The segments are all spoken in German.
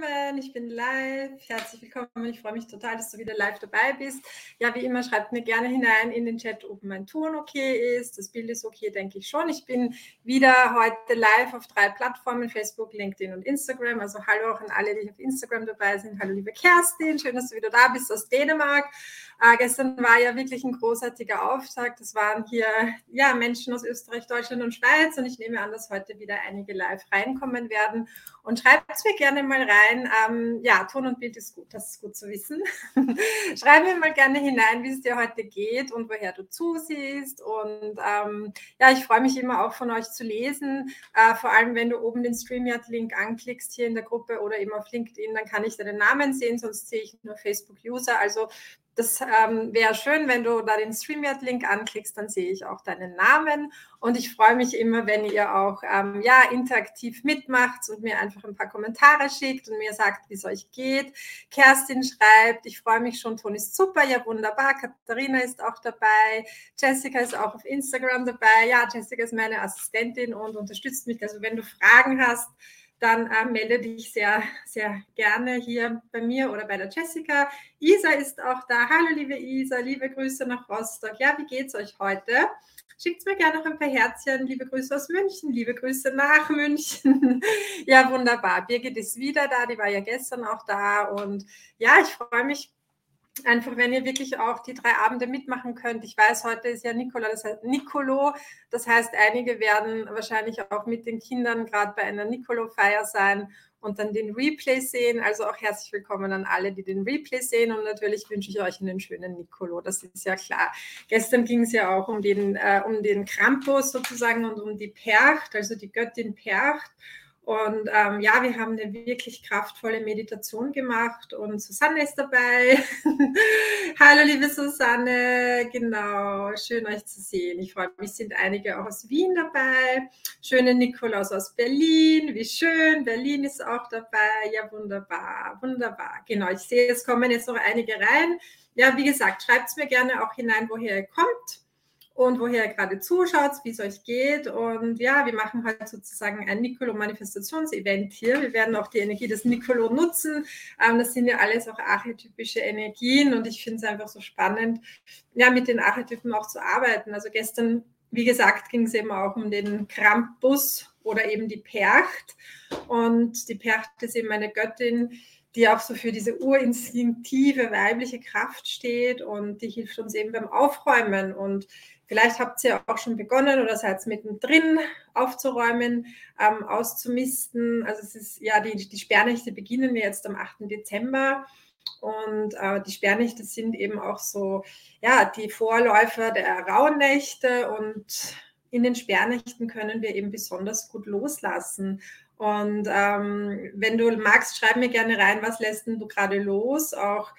willkommen. Ich bin live. Herzlich willkommen. Ich freue mich total, dass du wieder live dabei bist. Ja, wie immer, schreibt mir gerne hinein in den Chat, ob mein Ton okay ist. Das Bild ist okay, denke ich schon. Ich bin wieder heute live auf drei Plattformen: Facebook, LinkedIn und Instagram. Also hallo auch an alle, die auf Instagram dabei sind. Hallo, liebe Kerstin. Schön, dass du wieder da bist aus Dänemark. Äh, gestern war ja wirklich ein großartiger Auftakt. Es waren hier ja, Menschen aus Österreich, Deutschland und Schweiz. Und ich nehme an, dass heute wieder einige live reinkommen werden. Und schreibt es mir gerne mal rein. Ähm, ja, Ton und Bild ist gut, das ist gut zu wissen. Schreib mir mal gerne hinein, wie es dir heute geht und woher du zusiehst. Und ähm, ja, ich freue mich immer auch von euch zu lesen. Äh, vor allem, wenn du oben den StreamYard-Link anklickst hier in der Gruppe oder eben auf LinkedIn, dann kann ich deinen Namen sehen, sonst sehe ich nur Facebook-User. Also das ähm, wäre schön, wenn du da den StreamYard-Link anklickst, dann sehe ich auch deinen Namen. Und ich freue mich immer, wenn ihr auch ähm, ja, interaktiv mitmacht und mir einfach ein paar Kommentare schickt und mir sagt, wie es euch geht. Kerstin schreibt, ich freue mich schon, Ton ist super, ja wunderbar. Katharina ist auch dabei. Jessica ist auch auf Instagram dabei. Ja, Jessica ist meine Assistentin und unterstützt mich. Also wenn du Fragen hast, dann äh, melde dich sehr, sehr gerne hier bei mir oder bei der Jessica. Isa ist auch da. Hallo, liebe Isa, liebe Grüße nach Rostock. Ja, wie geht's euch heute? Schickt mir gerne noch ein paar Herzchen. Liebe Grüße aus München, liebe Grüße nach München. ja, wunderbar. Birgit ist wieder da, die war ja gestern auch da. Und ja, ich freue mich einfach, wenn ihr wirklich auch die drei Abende mitmachen könnt. Ich weiß, heute ist ja Nicola, das heißt Nicolo. Das heißt, einige werden wahrscheinlich auch mit den Kindern gerade bei einer Nicolo-Feier sein und dann den Replay sehen. Also auch herzlich willkommen an alle, die den Replay sehen. Und natürlich wünsche ich euch einen schönen Nicolo. Das ist ja klar. Gestern ging es ja auch um den, äh, um den Krampus sozusagen und um die Percht, also die Göttin Percht. Und ähm, ja, wir haben eine wirklich kraftvolle Meditation gemacht und Susanne ist dabei. Hallo, liebe Susanne. Genau, schön euch zu sehen. Ich freue mich, sind einige auch aus Wien dabei. Schöne Nikolaus aus Berlin. Wie schön. Berlin ist auch dabei. Ja, wunderbar, wunderbar. Genau, ich sehe, es kommen jetzt noch einige rein. Ja, wie gesagt, schreibt es mir gerne auch hinein, woher ihr kommt und woher ihr gerade zuschaut, wie es euch geht. Und ja, wir machen heute sozusagen ein Nicolo-Manifestationsevent hier. Wir werden auch die Energie des Nicolo nutzen. Ähm, das sind ja alles auch archetypische Energien und ich finde es einfach so spannend, ja, mit den Archetypen auch zu arbeiten. Also gestern, wie gesagt, ging es eben auch um den Krampus oder eben die Percht. Und die Percht ist eben eine Göttin, die auch so für diese urinstinktive weibliche Kraft steht und die hilft uns eben beim Aufräumen und Vielleicht habt ihr auch schon begonnen oder seid mittendrin aufzuräumen, ähm, auszumisten. Also es ist ja, die, die Sperrnächte beginnen jetzt am 8. Dezember. Und äh, die Sperrnächte sind eben auch so, ja, die Vorläufer der Rauhnächte. Und in den Sperrnächten können wir eben besonders gut loslassen. Und ähm, wenn du magst, schreib mir gerne rein, was lässt denn du gerade los? Auch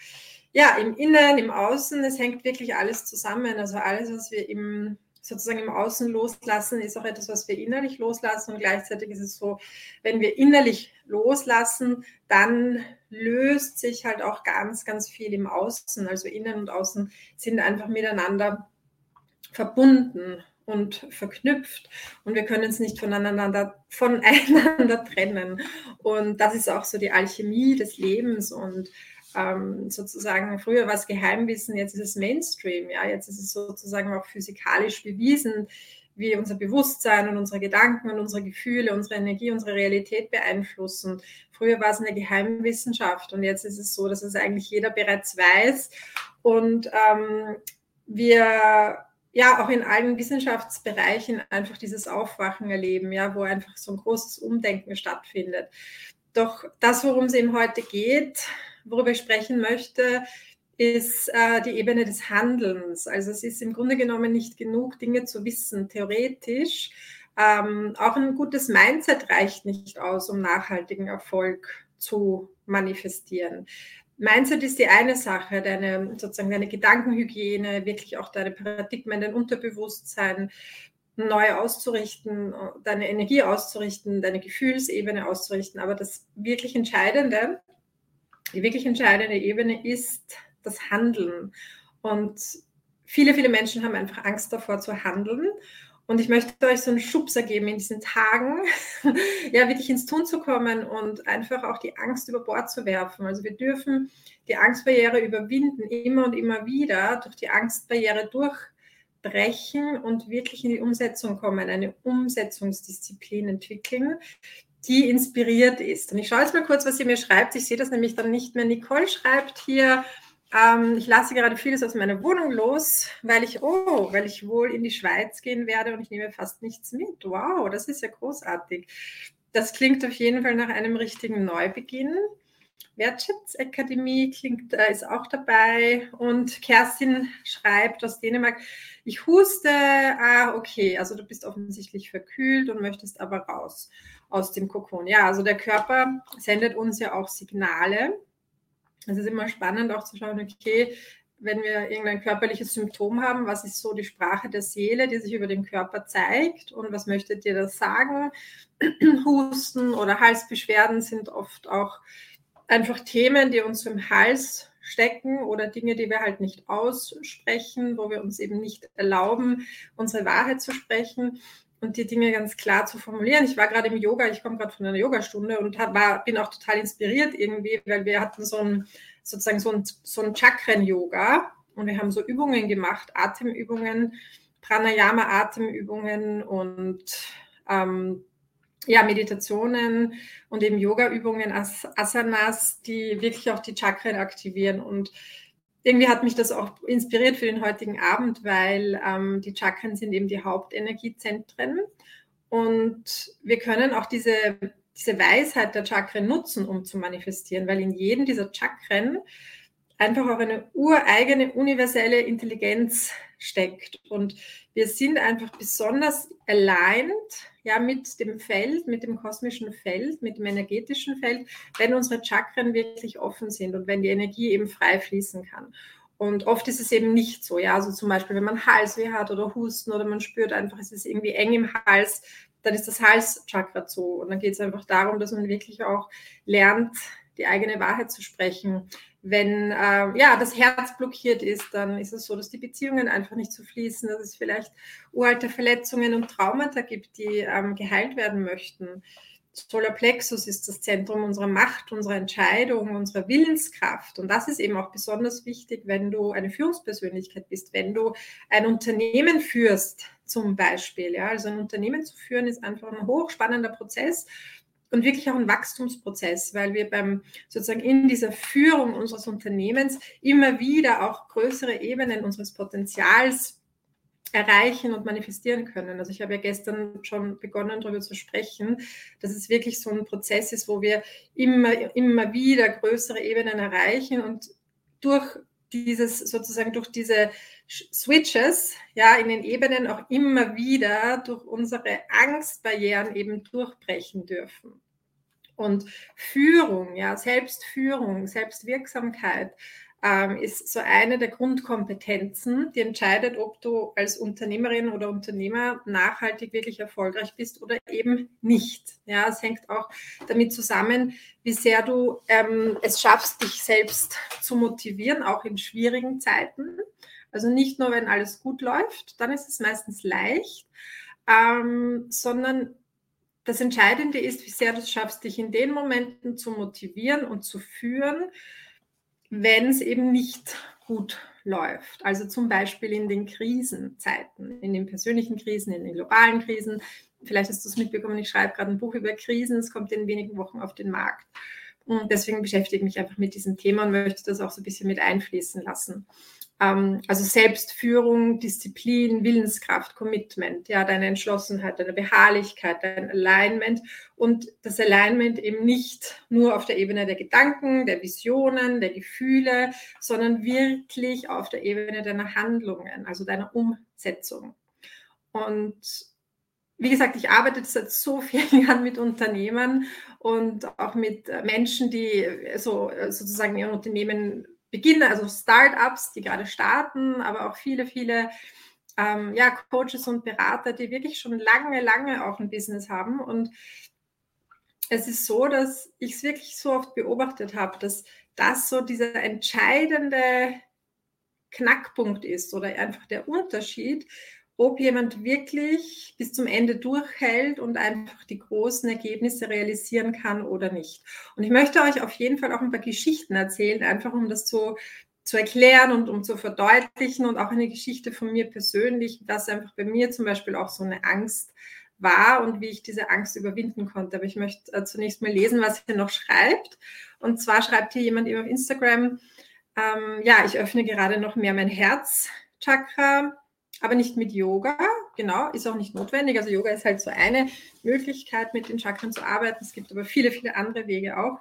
ja, im Innen, im Außen, es hängt wirklich alles zusammen. Also alles, was wir im, sozusagen im Außen loslassen, ist auch etwas, was wir innerlich loslassen. Und gleichzeitig ist es so, wenn wir innerlich loslassen, dann löst sich halt auch ganz, ganz viel im Außen. Also Innen und Außen sind einfach miteinander verbunden und verknüpft und wir können es nicht voneinander, voneinander trennen. Und das ist auch so die Alchemie des Lebens und ähm, sozusagen, früher war es Geheimwissen, jetzt ist es Mainstream, ja, jetzt ist es sozusagen auch physikalisch bewiesen, wie unser Bewusstsein und unsere Gedanken und unsere Gefühle, unsere Energie, unsere Realität beeinflussen. Früher war es eine Geheimwissenschaft und jetzt ist es so, dass es eigentlich jeder bereits weiß und ähm, wir ja auch in allen Wissenschaftsbereichen einfach dieses Aufwachen erleben, ja, wo einfach so ein großes Umdenken stattfindet. Doch das, worum es eben heute geht, worüber ich sprechen möchte, ist äh, die Ebene des Handelns. Also es ist im Grunde genommen nicht genug, Dinge zu wissen, theoretisch. Ähm, auch ein gutes Mindset reicht nicht aus, um nachhaltigen Erfolg zu manifestieren. Mindset ist die eine Sache, deine sozusagen deine Gedankenhygiene, wirklich auch deine Paradigmen, dein Unterbewusstsein neu auszurichten, deine Energie auszurichten, deine Gefühlsebene auszurichten. Aber das wirklich Entscheidende die wirklich entscheidende Ebene ist das Handeln. Und viele, viele Menschen haben einfach Angst davor zu handeln. Und ich möchte euch so einen Schubser geben in diesen Tagen, ja, wirklich ins Tun zu kommen und einfach auch die Angst über Bord zu werfen. Also wir dürfen die Angstbarriere überwinden, immer und immer wieder durch die Angstbarriere durchbrechen und wirklich in die Umsetzung kommen, eine Umsetzungsdisziplin entwickeln, die inspiriert ist. Und ich schaue jetzt mal kurz, was sie mir schreibt. Ich sehe das nämlich dann nicht mehr. Nicole schreibt hier, ähm, ich lasse gerade vieles aus meiner Wohnung los, weil ich, oh, weil ich wohl in die Schweiz gehen werde und ich nehme fast nichts mit. Wow, das ist ja großartig. Das klingt auf jeden Fall nach einem richtigen Neubeginn. Wertschätzakademie klingt, äh, ist auch dabei. Und Kerstin schreibt aus Dänemark, ich huste, ah, okay, also du bist offensichtlich verkühlt und möchtest aber raus aus dem Kokon. Ja, also der Körper sendet uns ja auch Signale. Es ist immer spannend auch zu schauen, okay, wenn wir irgendein körperliches Symptom haben, was ist so die Sprache der Seele, die sich über den Körper zeigt und was möchtet ihr da sagen? Husten oder Halsbeschwerden sind oft auch einfach Themen, die uns im Hals stecken oder Dinge, die wir halt nicht aussprechen, wo wir uns eben nicht erlauben, unsere Wahrheit zu sprechen und die Dinge ganz klar zu formulieren. Ich war gerade im Yoga, ich komme gerade von einer Yogastunde und war, bin auch total inspiriert irgendwie, weil wir hatten so ein, sozusagen so ein, so ein Chakren-Yoga und wir haben so Übungen gemacht, Atemübungen, Pranayama-Atemübungen und ähm, ja, Meditationen und eben Yoga-Übungen, As Asanas, die wirklich auch die Chakren aktivieren und irgendwie hat mich das auch inspiriert für den heutigen Abend, weil ähm, die Chakren sind eben die Hauptenergiezentren und wir können auch diese, diese Weisheit der Chakren nutzen, um zu manifestieren, weil in jedem dieser Chakren einfach auch eine ureigene universelle Intelligenz steckt. Und wir sind einfach besonders aligned ja, mit dem Feld, mit dem kosmischen Feld, mit dem energetischen Feld, wenn unsere Chakren wirklich offen sind und wenn die Energie eben frei fließen kann. Und oft ist es eben nicht so, ja, also zum Beispiel, wenn man Halsweh hat oder Husten oder man spürt einfach, es ist irgendwie eng im Hals, dann ist das Halschakra zu. Und dann geht es einfach darum, dass man wirklich auch lernt, die eigene Wahrheit zu sprechen. Wenn äh, ja, das Herz blockiert ist, dann ist es so, dass die Beziehungen einfach nicht zu so fließen, dass es vielleicht uralte Verletzungen und Traumata gibt, die ähm, geheilt werden möchten. Solarplexus ist das Zentrum unserer Macht, unserer Entscheidung, unserer Willenskraft. Und das ist eben auch besonders wichtig, wenn du eine Führungspersönlichkeit bist, wenn du ein Unternehmen führst, zum Beispiel. Ja, also ein Unternehmen zu führen ist einfach ein hochspannender Prozess und wirklich auch ein Wachstumsprozess, weil wir beim sozusagen in dieser Führung unseres Unternehmens immer wieder auch größere Ebenen unseres Potenzials erreichen und manifestieren können. Also ich habe ja gestern schon begonnen, darüber zu sprechen, dass es wirklich so ein Prozess ist, wo wir immer, immer wieder größere Ebenen erreichen und durch dieses sozusagen durch diese Switches ja in den Ebenen auch immer wieder durch unsere Angstbarrieren eben durchbrechen dürfen. Und Führung, ja, Selbstführung, Selbstwirksamkeit ähm, ist so eine der Grundkompetenzen, die entscheidet, ob du als Unternehmerin oder Unternehmer nachhaltig wirklich erfolgreich bist oder eben nicht. Ja, es hängt auch damit zusammen, wie sehr du ähm, es schaffst, dich selbst zu motivieren, auch in schwierigen Zeiten. Also nicht nur, wenn alles gut läuft, dann ist es meistens leicht, ähm, sondern das Entscheidende ist, wie sehr du es schaffst, dich in den Momenten zu motivieren und zu führen, wenn es eben nicht gut läuft. Also zum Beispiel in den Krisenzeiten, in den persönlichen Krisen, in den globalen Krisen. Vielleicht hast du es mitbekommen, ich schreibe gerade ein Buch über Krisen, es kommt in wenigen Wochen auf den Markt. Und deswegen beschäftige ich mich einfach mit diesem Thema und möchte das auch so ein bisschen mit einfließen lassen. Ähm, also Selbstführung, Disziplin, Willenskraft, Commitment, ja, deine Entschlossenheit, deine Beharrlichkeit, dein Alignment und das Alignment eben nicht nur auf der Ebene der Gedanken, der Visionen, der Gefühle, sondern wirklich auf der Ebene deiner Handlungen, also deiner Umsetzung. Und wie gesagt, ich arbeite seit so vielen Jahren mit Unternehmern und auch mit Menschen, die so sozusagen ihr Unternehmen beginnen, also Startups, die gerade starten, aber auch viele, viele ähm, ja, Coaches und Berater, die wirklich schon lange, lange auch ein Business haben. Und es ist so, dass ich es wirklich so oft beobachtet habe, dass das so dieser entscheidende Knackpunkt ist oder einfach der Unterschied, ob jemand wirklich bis zum Ende durchhält und einfach die großen Ergebnisse realisieren kann oder nicht. Und ich möchte euch auf jeden Fall auch ein paar Geschichten erzählen, einfach um das zu, zu erklären und um zu verdeutlichen und auch eine Geschichte von mir persönlich, dass einfach bei mir zum Beispiel auch so eine Angst war und wie ich diese Angst überwinden konnte. Aber ich möchte äh, zunächst mal lesen, was ihr noch schreibt. Und zwar schreibt hier jemand über Instagram, ähm, ja, ich öffne gerade noch mehr mein Herzchakra, aber nicht mit Yoga. Genau, ist auch nicht notwendig. Also Yoga ist halt so eine Möglichkeit, mit den Chakren zu arbeiten. Es gibt aber viele, viele andere Wege auch.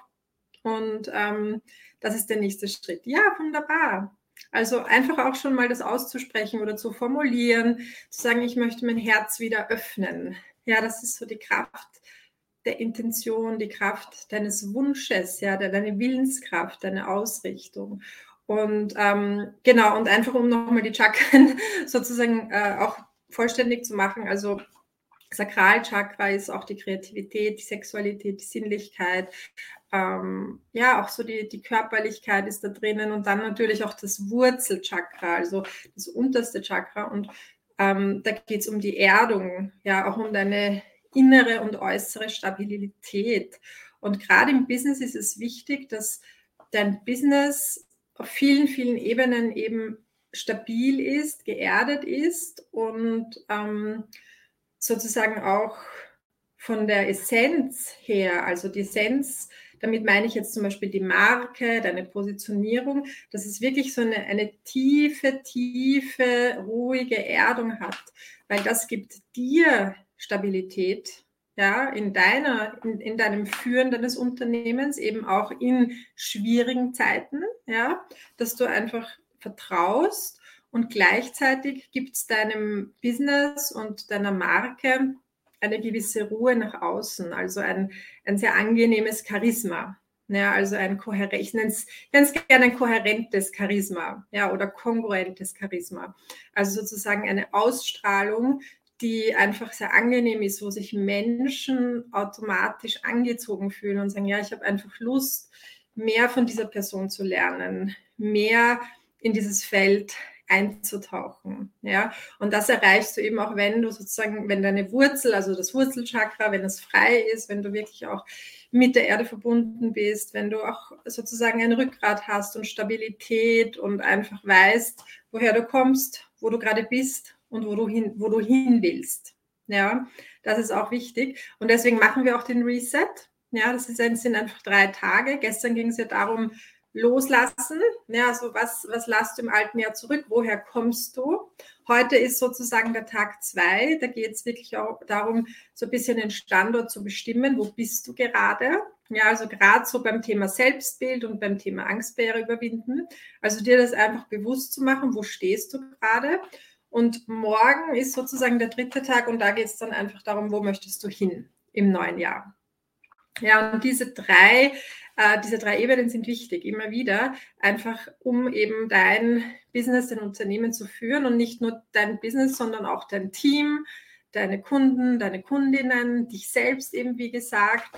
Und ähm, das ist der nächste Schritt. Ja, wunderbar. Also einfach auch schon mal das auszusprechen oder zu formulieren, zu sagen, ich möchte mein Herz wieder öffnen. Ja, das ist so die Kraft der Intention, die Kraft deines Wunsches, ja, deine Willenskraft, deine Ausrichtung. Und ähm, genau, und einfach um nochmal die Chakren sozusagen äh, auch vollständig zu machen. Also Sakralchakra ist auch die Kreativität, die Sexualität, die Sinnlichkeit. Ähm, ja, auch so die, die Körperlichkeit ist da drinnen und dann natürlich auch das Wurzelchakra, also das unterste Chakra. Und ähm, da geht es um die Erdung, ja, auch um deine innere und äußere Stabilität. Und gerade im Business ist es wichtig, dass dein Business auf vielen, vielen Ebenen eben stabil ist, geerdet ist und ähm, sozusagen auch von der Essenz her, also die Essenz, damit meine ich jetzt zum Beispiel die Marke, deine Positionierung, dass es wirklich so eine, eine tiefe, tiefe, ruhige Erdung hat, weil das gibt dir Stabilität, ja, in deiner, in, in deinem Führen deines Unternehmens, eben auch in schwierigen Zeiten, ja, dass du einfach vertraust und gleichzeitig gibt es deinem Business und deiner Marke eine gewisse Ruhe nach außen, also ein, ein sehr angenehmes Charisma. Ja, also ein kohärent, ich nenne es ganz gerne ein kohärentes Charisma, ja, oder kongruentes Charisma. Also sozusagen eine Ausstrahlung, die einfach sehr angenehm ist, wo sich Menschen automatisch angezogen fühlen und sagen, ja, ich habe einfach Lust, mehr von dieser Person zu lernen, mehr in dieses Feld einzutauchen. Ja, und das erreichst du eben auch, wenn du sozusagen, wenn deine Wurzel, also das Wurzelchakra, wenn es frei ist, wenn du wirklich auch mit der Erde verbunden bist, wenn du auch sozusagen ein Rückgrat hast und Stabilität und einfach weißt, woher du kommst, wo du gerade bist und wo du hin, wo du hin willst. Ja, das ist auch wichtig. Und deswegen machen wir auch den Reset. Ja, das ist, sind einfach drei Tage. Gestern ging es ja darum, loslassen. Ja, also was, was lasst du im alten Jahr zurück? Woher kommst du? Heute ist sozusagen der Tag zwei. Da geht es wirklich auch darum, so ein bisschen den Standort zu bestimmen. Wo bist du gerade? Ja, also gerade so beim Thema Selbstbild und beim Thema Angstbarriere überwinden. Also dir das einfach bewusst zu machen, wo stehst du gerade? Und morgen ist sozusagen der dritte Tag und da geht es dann einfach darum, wo möchtest du hin im neuen Jahr. Ja, und diese drei, äh, diese drei Ebenen sind wichtig, immer wieder, einfach um eben dein Business, dein Unternehmen zu führen und nicht nur dein Business, sondern auch dein Team, deine Kunden, deine Kundinnen, dich selbst eben, wie gesagt.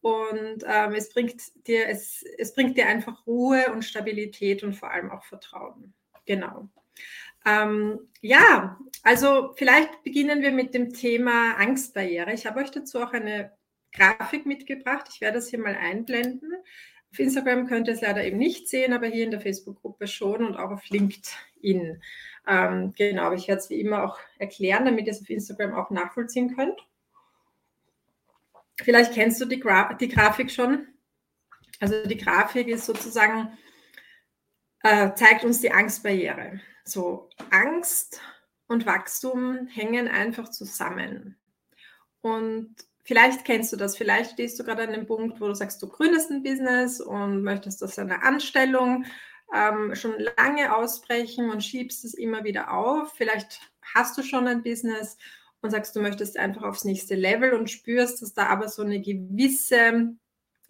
Und ähm, es, bringt dir, es, es bringt dir einfach Ruhe und Stabilität und vor allem auch Vertrauen. Genau. Ähm, ja, also vielleicht beginnen wir mit dem Thema Angstbarriere. Ich habe euch dazu auch eine Grafik mitgebracht. Ich werde das hier mal einblenden. Auf Instagram könnt ihr es leider eben nicht sehen, aber hier in der Facebook-Gruppe schon und auch auf LinkedIn. Ähm, genau, aber ich werde es wie immer auch erklären, damit ihr es auf Instagram auch nachvollziehen könnt. Vielleicht kennst du die, Gra die Grafik schon. Also die Grafik ist sozusagen, äh, zeigt uns die Angstbarriere. So, Angst und Wachstum hängen einfach zusammen. Und vielleicht kennst du das, vielleicht stehst du gerade an dem Punkt, wo du sagst, du gründest ein Business und möchtest aus einer Anstellung ähm, schon lange ausbrechen und schiebst es immer wieder auf. Vielleicht hast du schon ein Business und sagst, du möchtest einfach aufs nächste Level und spürst, dass da aber so eine gewisse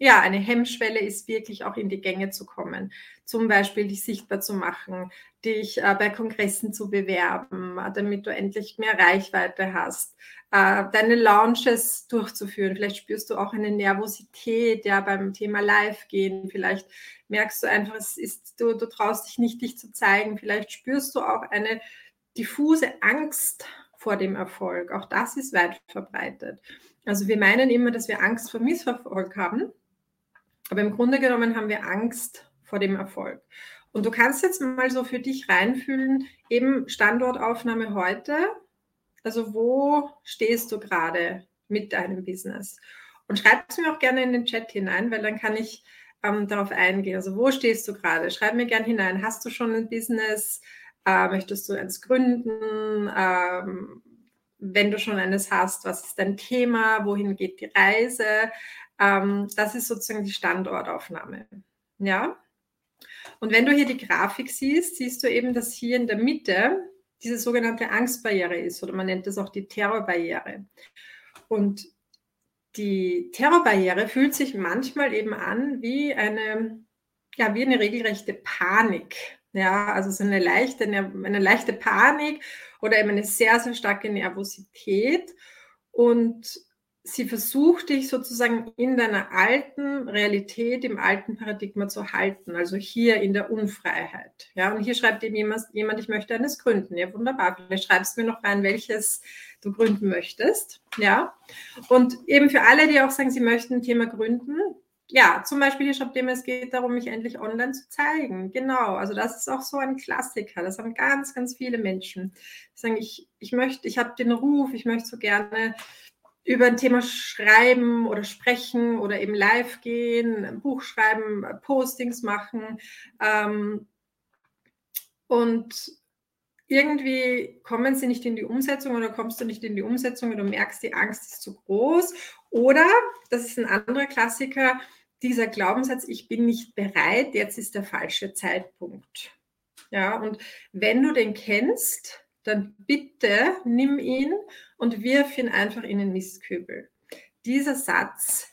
ja, eine Hemmschwelle ist wirklich auch in die Gänge zu kommen. Zum Beispiel dich sichtbar zu machen, dich äh, bei Kongressen zu bewerben, äh, damit du endlich mehr Reichweite hast, äh, deine Launches durchzuführen. Vielleicht spürst du auch eine Nervosität ja, beim Thema Live gehen. Vielleicht merkst du einfach, es ist, du, du traust dich nicht, dich zu zeigen. Vielleicht spürst du auch eine diffuse Angst vor dem Erfolg. Auch das ist weit verbreitet. Also wir meinen immer, dass wir Angst vor Misserfolg haben, aber im Grunde genommen haben wir Angst vor dem Erfolg. Und du kannst jetzt mal so für dich reinfühlen, eben Standortaufnahme heute. Also wo stehst du gerade mit deinem Business? Und schreib es mir auch gerne in den Chat hinein, weil dann kann ich ähm, darauf eingehen. Also wo stehst du gerade? Schreib mir gerne hinein. Hast du schon ein Business? Äh, möchtest du eins gründen? Ähm, wenn du schon eines hast, was ist dein Thema? Wohin geht die Reise? Ähm, das ist sozusagen die Standortaufnahme. Ja. Und wenn du hier die Grafik siehst, siehst du eben, dass hier in der Mitte diese sogenannte Angstbarriere ist oder man nennt das auch die Terrorbarriere. Und die Terrorbarriere fühlt sich manchmal eben an wie eine, ja, wie eine regelrechte Panik. Ja, also so eine leichte, eine leichte Panik oder eben eine sehr, sehr starke Nervosität. Und sie versucht dich sozusagen in deiner alten Realität, im alten Paradigma zu halten, also hier in der Unfreiheit. Ja, und hier schreibt eben jemand, jemand ich möchte eines gründen. Ja, wunderbar. Vielleicht schreibst du mir noch rein, welches du gründen möchtest. Ja, und eben für alle, die auch sagen, sie möchten ein Thema gründen, ja, zum Beispiel hier schreibt jemand, es geht darum, mich endlich online zu zeigen. Genau, also das ist auch so ein Klassiker. Das haben ganz, ganz viele Menschen. Die sagen, ich, ich möchte, ich habe den Ruf, ich möchte so gerne über ein Thema schreiben oder sprechen oder eben live gehen, ein Buch schreiben, Postings machen. Ähm, und irgendwie kommen sie nicht in die Umsetzung oder kommst du nicht in die Umsetzung und du merkst, die Angst ist zu groß. Oder, das ist ein anderer Klassiker, dieser Glaubenssatz, ich bin nicht bereit, jetzt ist der falsche Zeitpunkt. Ja, und wenn du den kennst, dann bitte nimm ihn und wirf ihn einfach in den Mistkübel. Dieser Satz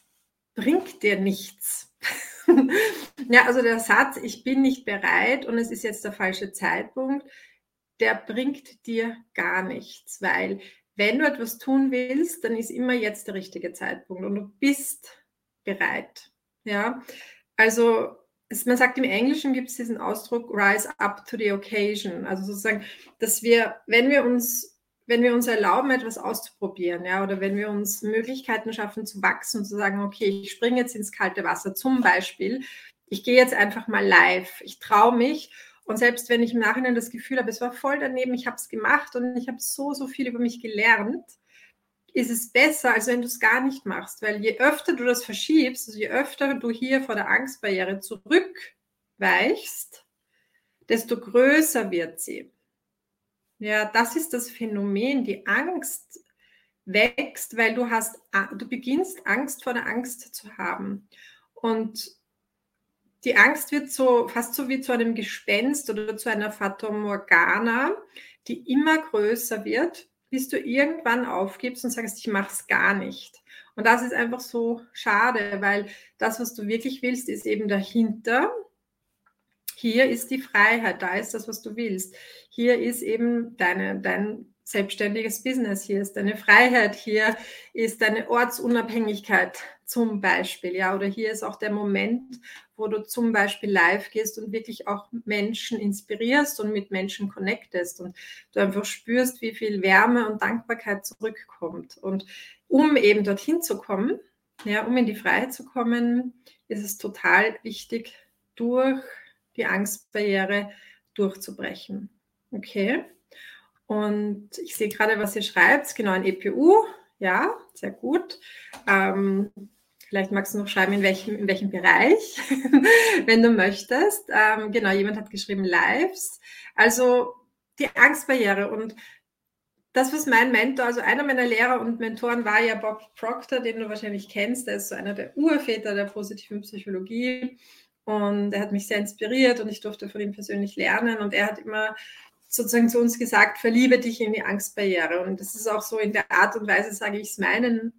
bringt dir nichts. ja, also der Satz, ich bin nicht bereit und es ist jetzt der falsche Zeitpunkt, der bringt dir gar nichts, weil wenn du etwas tun willst, dann ist immer jetzt der richtige Zeitpunkt und du bist bereit. Ja, also es, man sagt im Englischen gibt es diesen Ausdruck rise up to the occasion. Also sozusagen, dass wir, wenn wir uns wenn wir uns erlauben, etwas auszuprobieren, ja, oder wenn wir uns Möglichkeiten schaffen zu wachsen und zu sagen, okay, ich springe jetzt ins kalte Wasser, zum Beispiel, ich gehe jetzt einfach mal live, ich traue mich und selbst wenn ich im Nachhinein das Gefühl habe, es war voll daneben, ich habe es gemacht und ich habe so, so viel über mich gelernt, ist es besser, als wenn du es gar nicht machst. Weil je öfter du das verschiebst, also je öfter du hier vor der Angstbarriere zurückweichst, desto größer wird sie. Ja, das ist das Phänomen. Die Angst wächst, weil du hast, du beginnst Angst vor der Angst zu haben. Und die Angst wird so fast so wie zu einem Gespenst oder zu einer Fata Morgana, die immer größer wird bis du irgendwann aufgibst und sagst, ich mache es gar nicht. Und das ist einfach so schade, weil das, was du wirklich willst, ist eben dahinter. Hier ist die Freiheit, da ist das, was du willst. Hier ist eben deine, dein selbstständiges Business, hier ist deine Freiheit, hier ist deine Ortsunabhängigkeit zum Beispiel, ja, oder hier ist auch der Moment, wo du zum Beispiel live gehst und wirklich auch Menschen inspirierst und mit Menschen connectest und du einfach spürst, wie viel Wärme und Dankbarkeit zurückkommt. Und um eben dorthin zu kommen, ja, um in die Freiheit zu kommen, ist es total wichtig, durch die Angstbarriere durchzubrechen. Okay? Und ich sehe gerade, was ihr schreibt. Genau, ein EPU. Ja, sehr gut. Ähm, vielleicht magst du noch schreiben, in welchem, in welchem Bereich, wenn du möchtest. Ähm, genau, jemand hat geschrieben Lives. Also die Angstbarriere und das, was mein Mentor, also einer meiner Lehrer und Mentoren war ja Bob Proctor, den du wahrscheinlich kennst. Der ist so einer der Urväter der positiven Psychologie. Und er hat mich sehr inspiriert und ich durfte von ihm persönlich lernen. Und er hat immer sozusagen zu uns gesagt, verliebe dich in die Angstbarriere. Und das ist auch so in der Art und Weise, sage ich es meinen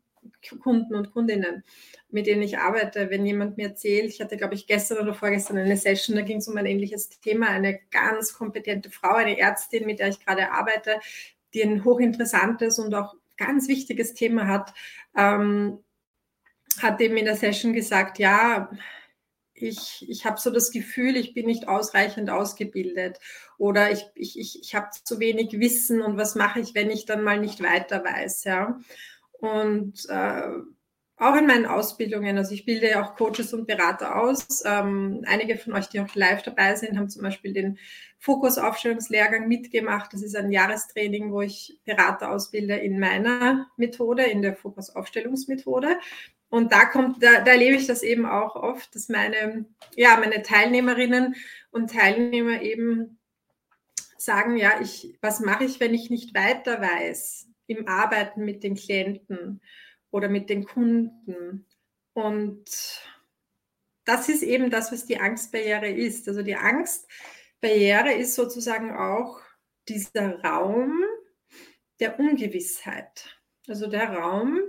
Kunden und Kundinnen, mit denen ich arbeite. Wenn jemand mir erzählt, ich hatte, glaube ich, gestern oder vorgestern eine Session, da ging es um ein ähnliches Thema, eine ganz kompetente Frau, eine Ärztin, mit der ich gerade arbeite, die ein hochinteressantes und auch ganz wichtiges Thema hat, ähm, hat eben in der Session gesagt, ja, ich, ich habe so das Gefühl, ich bin nicht ausreichend ausgebildet oder ich, ich, ich, ich habe zu wenig Wissen und was mache ich, wenn ich dann mal nicht weiter weiß. Ja? Und äh, auch in meinen Ausbildungen, also ich bilde ja auch Coaches und Berater aus. Ähm, einige von euch, die auch live dabei sind, haben zum Beispiel den Fokus-Aufstellungslehrgang mitgemacht. Das ist ein Jahrestraining, wo ich Berater ausbilde in meiner Methode, in der Fokus-Aufstellungsmethode. Und da kommt, da, da erlebe ich das eben auch oft, dass meine, ja, meine Teilnehmerinnen und Teilnehmer eben sagen, ja, ich, was mache ich, wenn ich nicht weiter weiß im Arbeiten mit den Klienten oder mit den Kunden? Und das ist eben das, was die Angstbarriere ist. Also die Angstbarriere ist sozusagen auch dieser Raum der Ungewissheit. Also der Raum,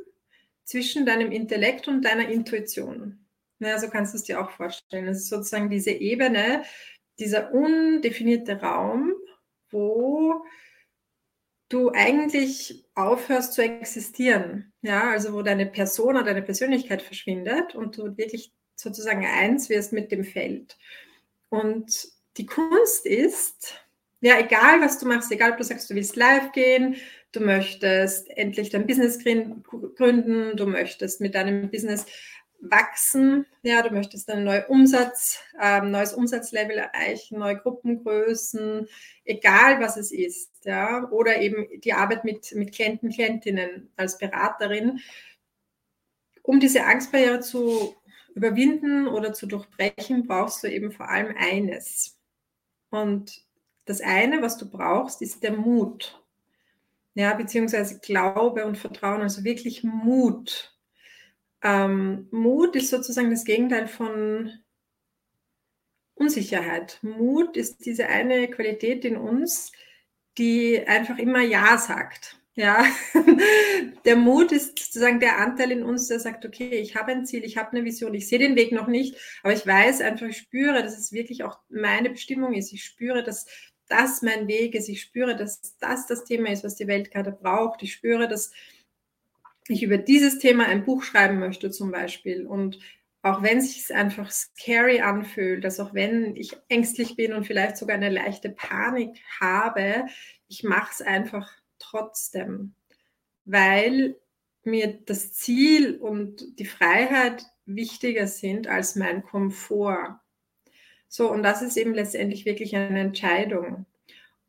zwischen deinem Intellekt und deiner Intuition. Ja, so kannst du es dir auch vorstellen. Es ist sozusagen diese Ebene, dieser undefinierte Raum, wo du eigentlich aufhörst zu existieren. Ja, also wo deine Person oder deine Persönlichkeit verschwindet und du wirklich sozusagen eins wirst mit dem Feld. Und die Kunst ist, ja, egal was du machst, egal ob du sagst, du willst live gehen, du möchtest endlich dein Business gründen, du möchtest mit deinem Business wachsen, ja, du möchtest ein neues Umsatz, ähm, neues Umsatzlevel erreichen, neue Gruppengrößen, egal was es ist, ja, oder eben die Arbeit mit, mit Klienten, Klientinnen als Beraterin, um diese Angstbarriere zu überwinden oder zu durchbrechen, brauchst du eben vor allem eines. Und das eine, was du brauchst, ist der Mut ja, beziehungsweise Glaube und Vertrauen, also wirklich Mut. Ähm, Mut ist sozusagen das Gegenteil von Unsicherheit. Mut ist diese eine Qualität in uns, die einfach immer Ja sagt. Ja, der Mut ist sozusagen der Anteil in uns, der sagt, okay, ich habe ein Ziel, ich habe eine Vision, ich sehe den Weg noch nicht, aber ich weiß einfach, ich spüre, dass es wirklich auch meine Bestimmung ist. Ich spüre, dass das mein Weg ist. Ich spüre, dass das das Thema ist, was die Welt gerade braucht. Ich spüre, dass ich über dieses Thema ein Buch schreiben möchte zum Beispiel. Und auch wenn es sich einfach scary anfühlt, dass auch wenn ich ängstlich bin und vielleicht sogar eine leichte Panik habe, ich mache es einfach trotzdem, weil mir das Ziel und die Freiheit wichtiger sind als mein Komfort. So, und das ist eben letztendlich wirklich eine Entscheidung.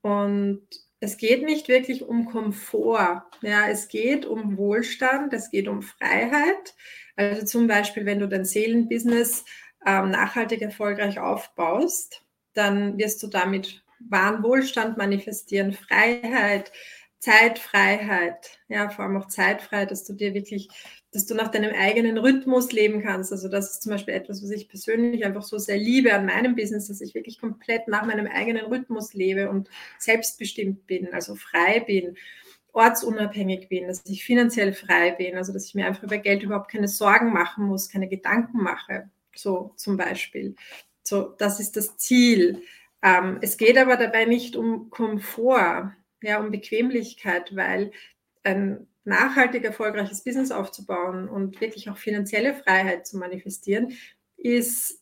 Und es geht nicht wirklich um Komfort. Ja, es geht um Wohlstand, es geht um Freiheit. Also zum Beispiel, wenn du dein Seelenbusiness ähm, nachhaltig erfolgreich aufbaust, dann wirst du damit wahren Wohlstand manifestieren, Freiheit, Zeitfreiheit, ja, vor allem auch Zeitfreiheit, dass du dir wirklich, dass du nach deinem eigenen Rhythmus leben kannst. Also das ist zum Beispiel etwas, was ich persönlich einfach so sehr liebe an meinem Business, dass ich wirklich komplett nach meinem eigenen Rhythmus lebe und selbstbestimmt bin, also frei bin, ortsunabhängig bin, dass ich finanziell frei bin, also dass ich mir einfach über Geld überhaupt keine Sorgen machen muss, keine Gedanken mache, so zum Beispiel. So, das ist das Ziel. Ähm, es geht aber dabei nicht um Komfort ja, um Bequemlichkeit, weil ein nachhaltig erfolgreiches Business aufzubauen und wirklich auch finanzielle Freiheit zu manifestieren, ist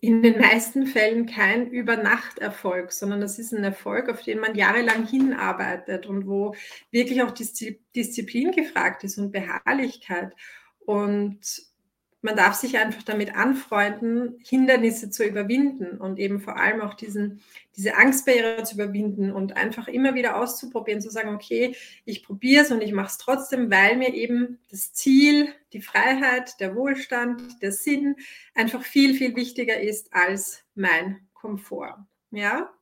in den meisten Fällen kein Übernachterfolg, sondern das ist ein Erfolg, auf den man jahrelang hinarbeitet und wo wirklich auch Disziplin gefragt ist und Beharrlichkeit. Und man darf sich einfach damit anfreunden, Hindernisse zu überwinden und eben vor allem auch diesen, diese Angstbarriere zu überwinden und einfach immer wieder auszuprobieren, zu sagen, okay, ich probiere es und ich mache es trotzdem, weil mir eben das Ziel, die Freiheit, der Wohlstand, der Sinn einfach viel, viel wichtiger ist als mein Komfort. Ja,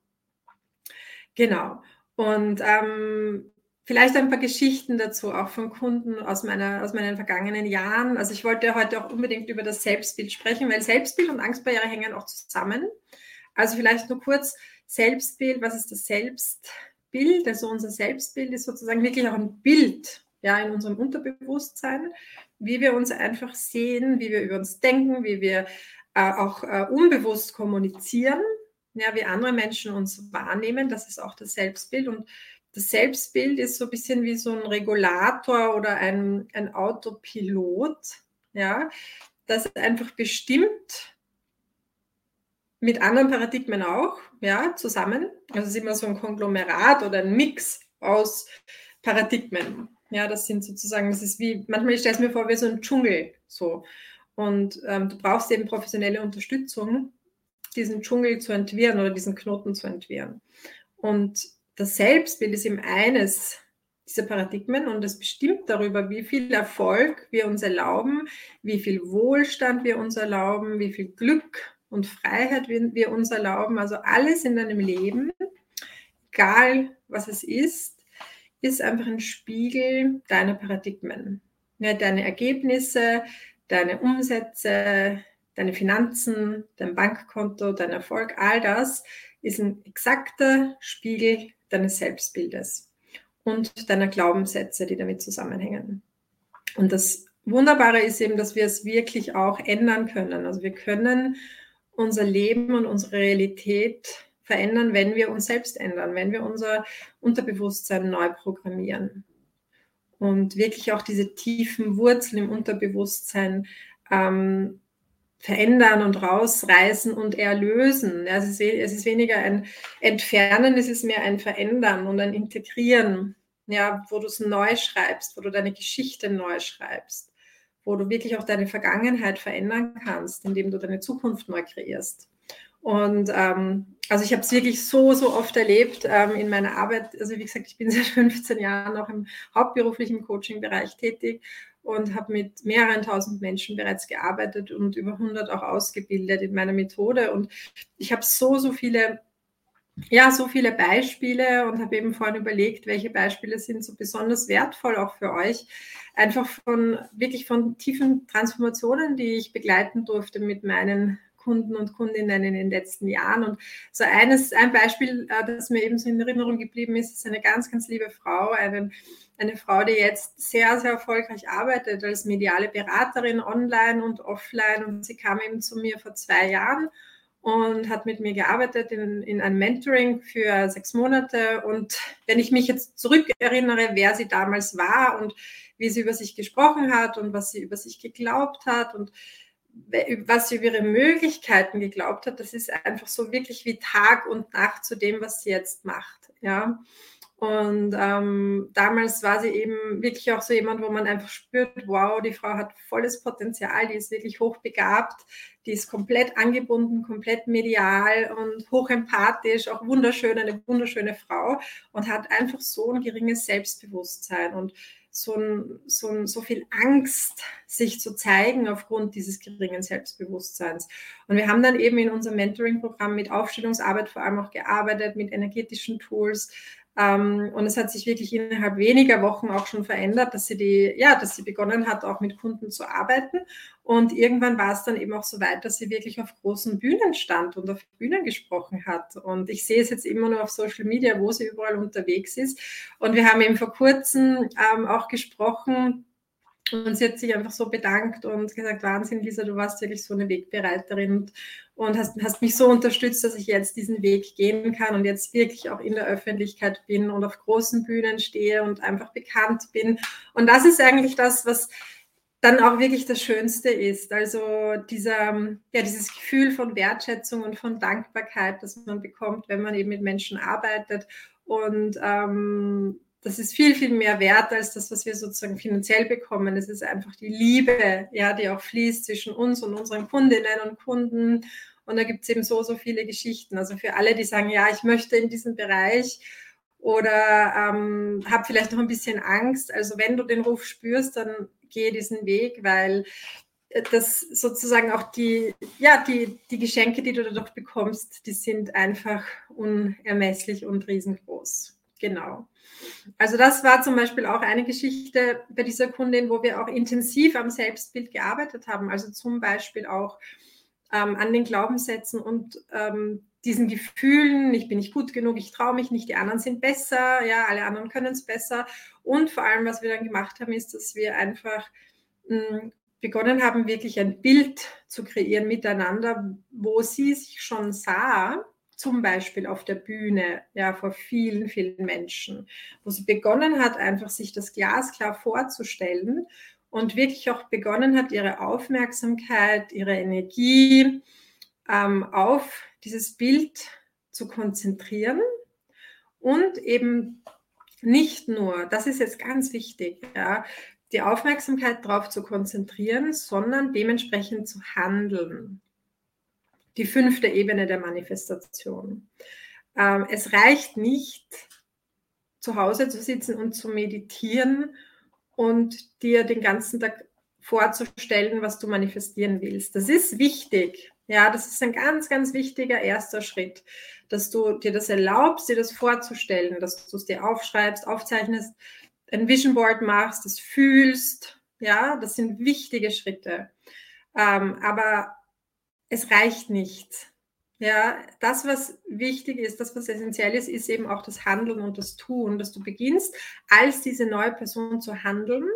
genau. Und ähm, Vielleicht ein paar Geschichten dazu, auch von Kunden aus, meiner, aus meinen vergangenen Jahren. Also ich wollte heute auch unbedingt über das Selbstbild sprechen, weil Selbstbild und Angstbarriere hängen auch zusammen. Also vielleicht nur kurz Selbstbild. Was ist das Selbstbild? Also unser Selbstbild ist sozusagen wirklich auch ein Bild ja, in unserem Unterbewusstsein, wie wir uns einfach sehen, wie wir über uns denken, wie wir äh, auch äh, unbewusst kommunizieren, ja, wie andere Menschen uns wahrnehmen. Das ist auch das Selbstbild. Und das Selbstbild ist so ein bisschen wie so ein Regulator oder ein, ein Autopilot, ja, das einfach bestimmt, mit anderen Paradigmen auch, ja, zusammen. Also es ist immer so ein Konglomerat oder ein Mix aus Paradigmen. Ja, das sind sozusagen, das ist wie, manchmal stelle ich mir vor, wie so ein Dschungel, so. Und ähm, du brauchst eben professionelle Unterstützung, diesen Dschungel zu entwirren oder diesen Knoten zu entwirren. Und das Selbstbild ist eben eines dieser Paradigmen und es bestimmt darüber, wie viel Erfolg wir uns erlauben, wie viel Wohlstand wir uns erlauben, wie viel Glück und Freiheit wir uns erlauben. Also alles in deinem Leben, egal was es ist, ist einfach ein Spiegel deiner Paradigmen. Ja, deine Ergebnisse, deine Umsätze, deine Finanzen, dein Bankkonto, dein Erfolg, all das ist ein exakter Spiegel deines Selbstbildes und deiner Glaubenssätze, die damit zusammenhängen. Und das Wunderbare ist eben, dass wir es wirklich auch ändern können. Also wir können unser Leben und unsere Realität verändern, wenn wir uns selbst ändern, wenn wir unser Unterbewusstsein neu programmieren und wirklich auch diese tiefen Wurzeln im Unterbewusstsein ähm, verändern und rausreißen und erlösen. Also es, ist, es ist weniger ein Entfernen, es ist mehr ein Verändern und ein Integrieren, ja, wo du es neu schreibst, wo du deine Geschichte neu schreibst wo du wirklich auch deine Vergangenheit verändern kannst, indem du deine Zukunft neu kreierst. Und ähm, also ich habe es wirklich so, so oft erlebt ähm, in meiner Arbeit. Also wie gesagt, ich bin seit 15 Jahren auch im hauptberuflichen Coaching-Bereich tätig und habe mit mehreren tausend Menschen bereits gearbeitet und über 100 auch ausgebildet in meiner Methode. Und ich habe so, so viele ja, so viele Beispiele und habe eben vorhin überlegt, welche Beispiele sind so besonders wertvoll auch für euch. Einfach von wirklich von tiefen Transformationen, die ich begleiten durfte mit meinen Kunden und Kundinnen in den letzten Jahren. Und so eines, ein Beispiel, äh, das mir eben so in Erinnerung geblieben ist, ist eine ganz, ganz liebe Frau, eine, eine Frau, die jetzt sehr, sehr erfolgreich arbeitet als mediale Beraterin online und offline. Und sie kam eben zu mir vor zwei Jahren und hat mit mir gearbeitet in, in einem Mentoring für sechs Monate. Und wenn ich mich jetzt zurückerinnere, wer sie damals war und wie sie über sich gesprochen hat und was sie über sich geglaubt hat und was sie über ihre Möglichkeiten geglaubt hat, das ist einfach so wirklich wie Tag und Nacht zu dem, was sie jetzt macht. Ja. Und ähm, damals war sie eben wirklich auch so jemand, wo man einfach spürt, wow, die Frau hat volles Potenzial, die ist wirklich hochbegabt, die ist komplett angebunden, komplett medial und hochempathisch, auch wunderschön, eine wunderschöne Frau und hat einfach so ein geringes Selbstbewusstsein und so, ein, so, ein, so viel Angst, sich zu zeigen aufgrund dieses geringen Selbstbewusstseins. Und wir haben dann eben in unserem Mentoring-Programm mit Aufstellungsarbeit vor allem auch gearbeitet, mit energetischen Tools, und es hat sich wirklich innerhalb weniger Wochen auch schon verändert, dass sie die, ja, dass sie begonnen hat, auch mit Kunden zu arbeiten. Und irgendwann war es dann eben auch so weit, dass sie wirklich auf großen Bühnen stand und auf Bühnen gesprochen hat. Und ich sehe es jetzt immer nur auf Social Media, wo sie überall unterwegs ist. Und wir haben eben vor kurzem ähm, auch gesprochen, und sie hat sich einfach so bedankt und gesagt, Wahnsinn, Lisa, du warst wirklich so eine Wegbereiterin und, und hast, hast mich so unterstützt, dass ich jetzt diesen Weg gehen kann und jetzt wirklich auch in der Öffentlichkeit bin und auf großen Bühnen stehe und einfach bekannt bin. Und das ist eigentlich das, was dann auch wirklich das Schönste ist. Also dieser, ja, dieses Gefühl von Wertschätzung und von Dankbarkeit, das man bekommt, wenn man eben mit Menschen arbeitet. Und ähm, das ist viel, viel mehr wert als das, was wir sozusagen finanziell bekommen. Es ist einfach die Liebe, ja, die auch fließt zwischen uns und unseren Kundinnen und Kunden. Und da gibt es eben so, so viele Geschichten. Also für alle, die sagen, ja, ich möchte in diesen Bereich oder ähm, habe vielleicht noch ein bisschen Angst. Also wenn du den Ruf spürst, dann geh diesen Weg, weil das sozusagen auch die, ja, die, die Geschenke, die du dadurch bekommst, die sind einfach unermesslich und riesengroß. Genau. Also das war zum Beispiel auch eine Geschichte bei dieser Kundin, wo wir auch intensiv am Selbstbild gearbeitet haben. Also zum Beispiel auch ähm, an den Glaubenssätzen und ähm, diesen Gefühlen, ich bin nicht gut genug, ich traue mich nicht, die anderen sind besser, ja, alle anderen können es besser. Und vor allem, was wir dann gemacht haben, ist, dass wir einfach mh, hm, begonnen haben, wirklich ein Bild zu kreieren miteinander, wo sie sich schon sah, zum Beispiel auf der Bühne, ja, vor vielen, vielen Menschen, wo sie begonnen hat, einfach sich das glasklar vorzustellen und wirklich auch begonnen hat, ihre Aufmerksamkeit, ihre Energie ähm, auf dieses Bild zu konzentrieren und eben nicht nur, das ist jetzt ganz wichtig, ja, die Aufmerksamkeit darauf zu konzentrieren, sondern dementsprechend zu handeln. Die fünfte Ebene der Manifestation. Ähm, es reicht nicht, zu Hause zu sitzen und zu meditieren und dir den ganzen Tag vorzustellen, was du manifestieren willst. Das ist wichtig. Ja, das ist ein ganz, ganz wichtiger erster Schritt, dass du dir das erlaubst, dir das vorzustellen, dass du es dir aufschreibst, aufzeichnest, ein Vision Board machst, das fühlst. Ja, das sind wichtige Schritte. Ähm, aber es reicht nicht. Ja, das, was wichtig ist, das, was essentiell ist, ist eben auch das Handeln und das Tun, dass du beginnst, als diese neue Person zu handeln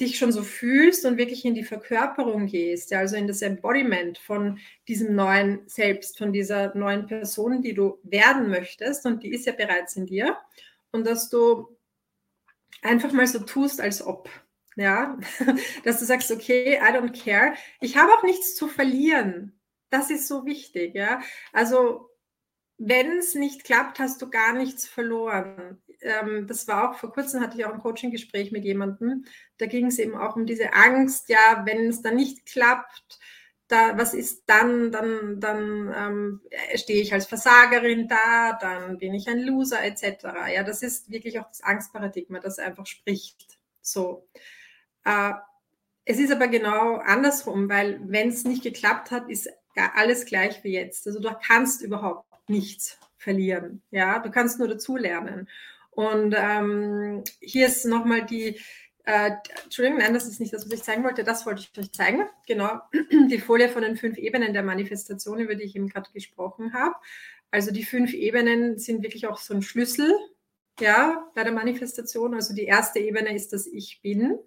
dich schon so fühlst und wirklich in die Verkörperung gehst, ja, also in das Embodiment von diesem neuen Selbst, von dieser neuen Person, die du werden möchtest und die ist ja bereits in dir und dass du einfach mal so tust, als ob, ja, dass du sagst, okay, I don't care, ich habe auch nichts zu verlieren. Das ist so wichtig, ja. Also wenn es nicht klappt, hast du gar nichts verloren ähm, das war auch vor kurzem, hatte ich auch ein Coaching-Gespräch mit jemandem. Da ging es eben auch um diese Angst, ja, wenn es dann nicht klappt, da, was ist dann? Dann, dann ähm, stehe ich als Versagerin da, dann bin ich ein Loser etc. Ja, das ist wirklich auch das Angstparadigma, das einfach spricht. So. Äh, es ist aber genau andersrum, weil wenn es nicht geklappt hat, ist alles gleich wie jetzt. Also du kannst überhaupt nichts verlieren. Ja, du kannst nur dazulernen. Und ähm, hier ist nochmal die, äh, Entschuldigung, nein, das ist nicht das, was ich zeigen wollte, das wollte ich euch zeigen. Genau, die Folie von den fünf Ebenen der Manifestation, über die ich eben gerade gesprochen habe. Also die fünf Ebenen sind wirklich auch so ein Schlüssel, ja, bei der Manifestation. Also die erste Ebene ist das Ich Bin.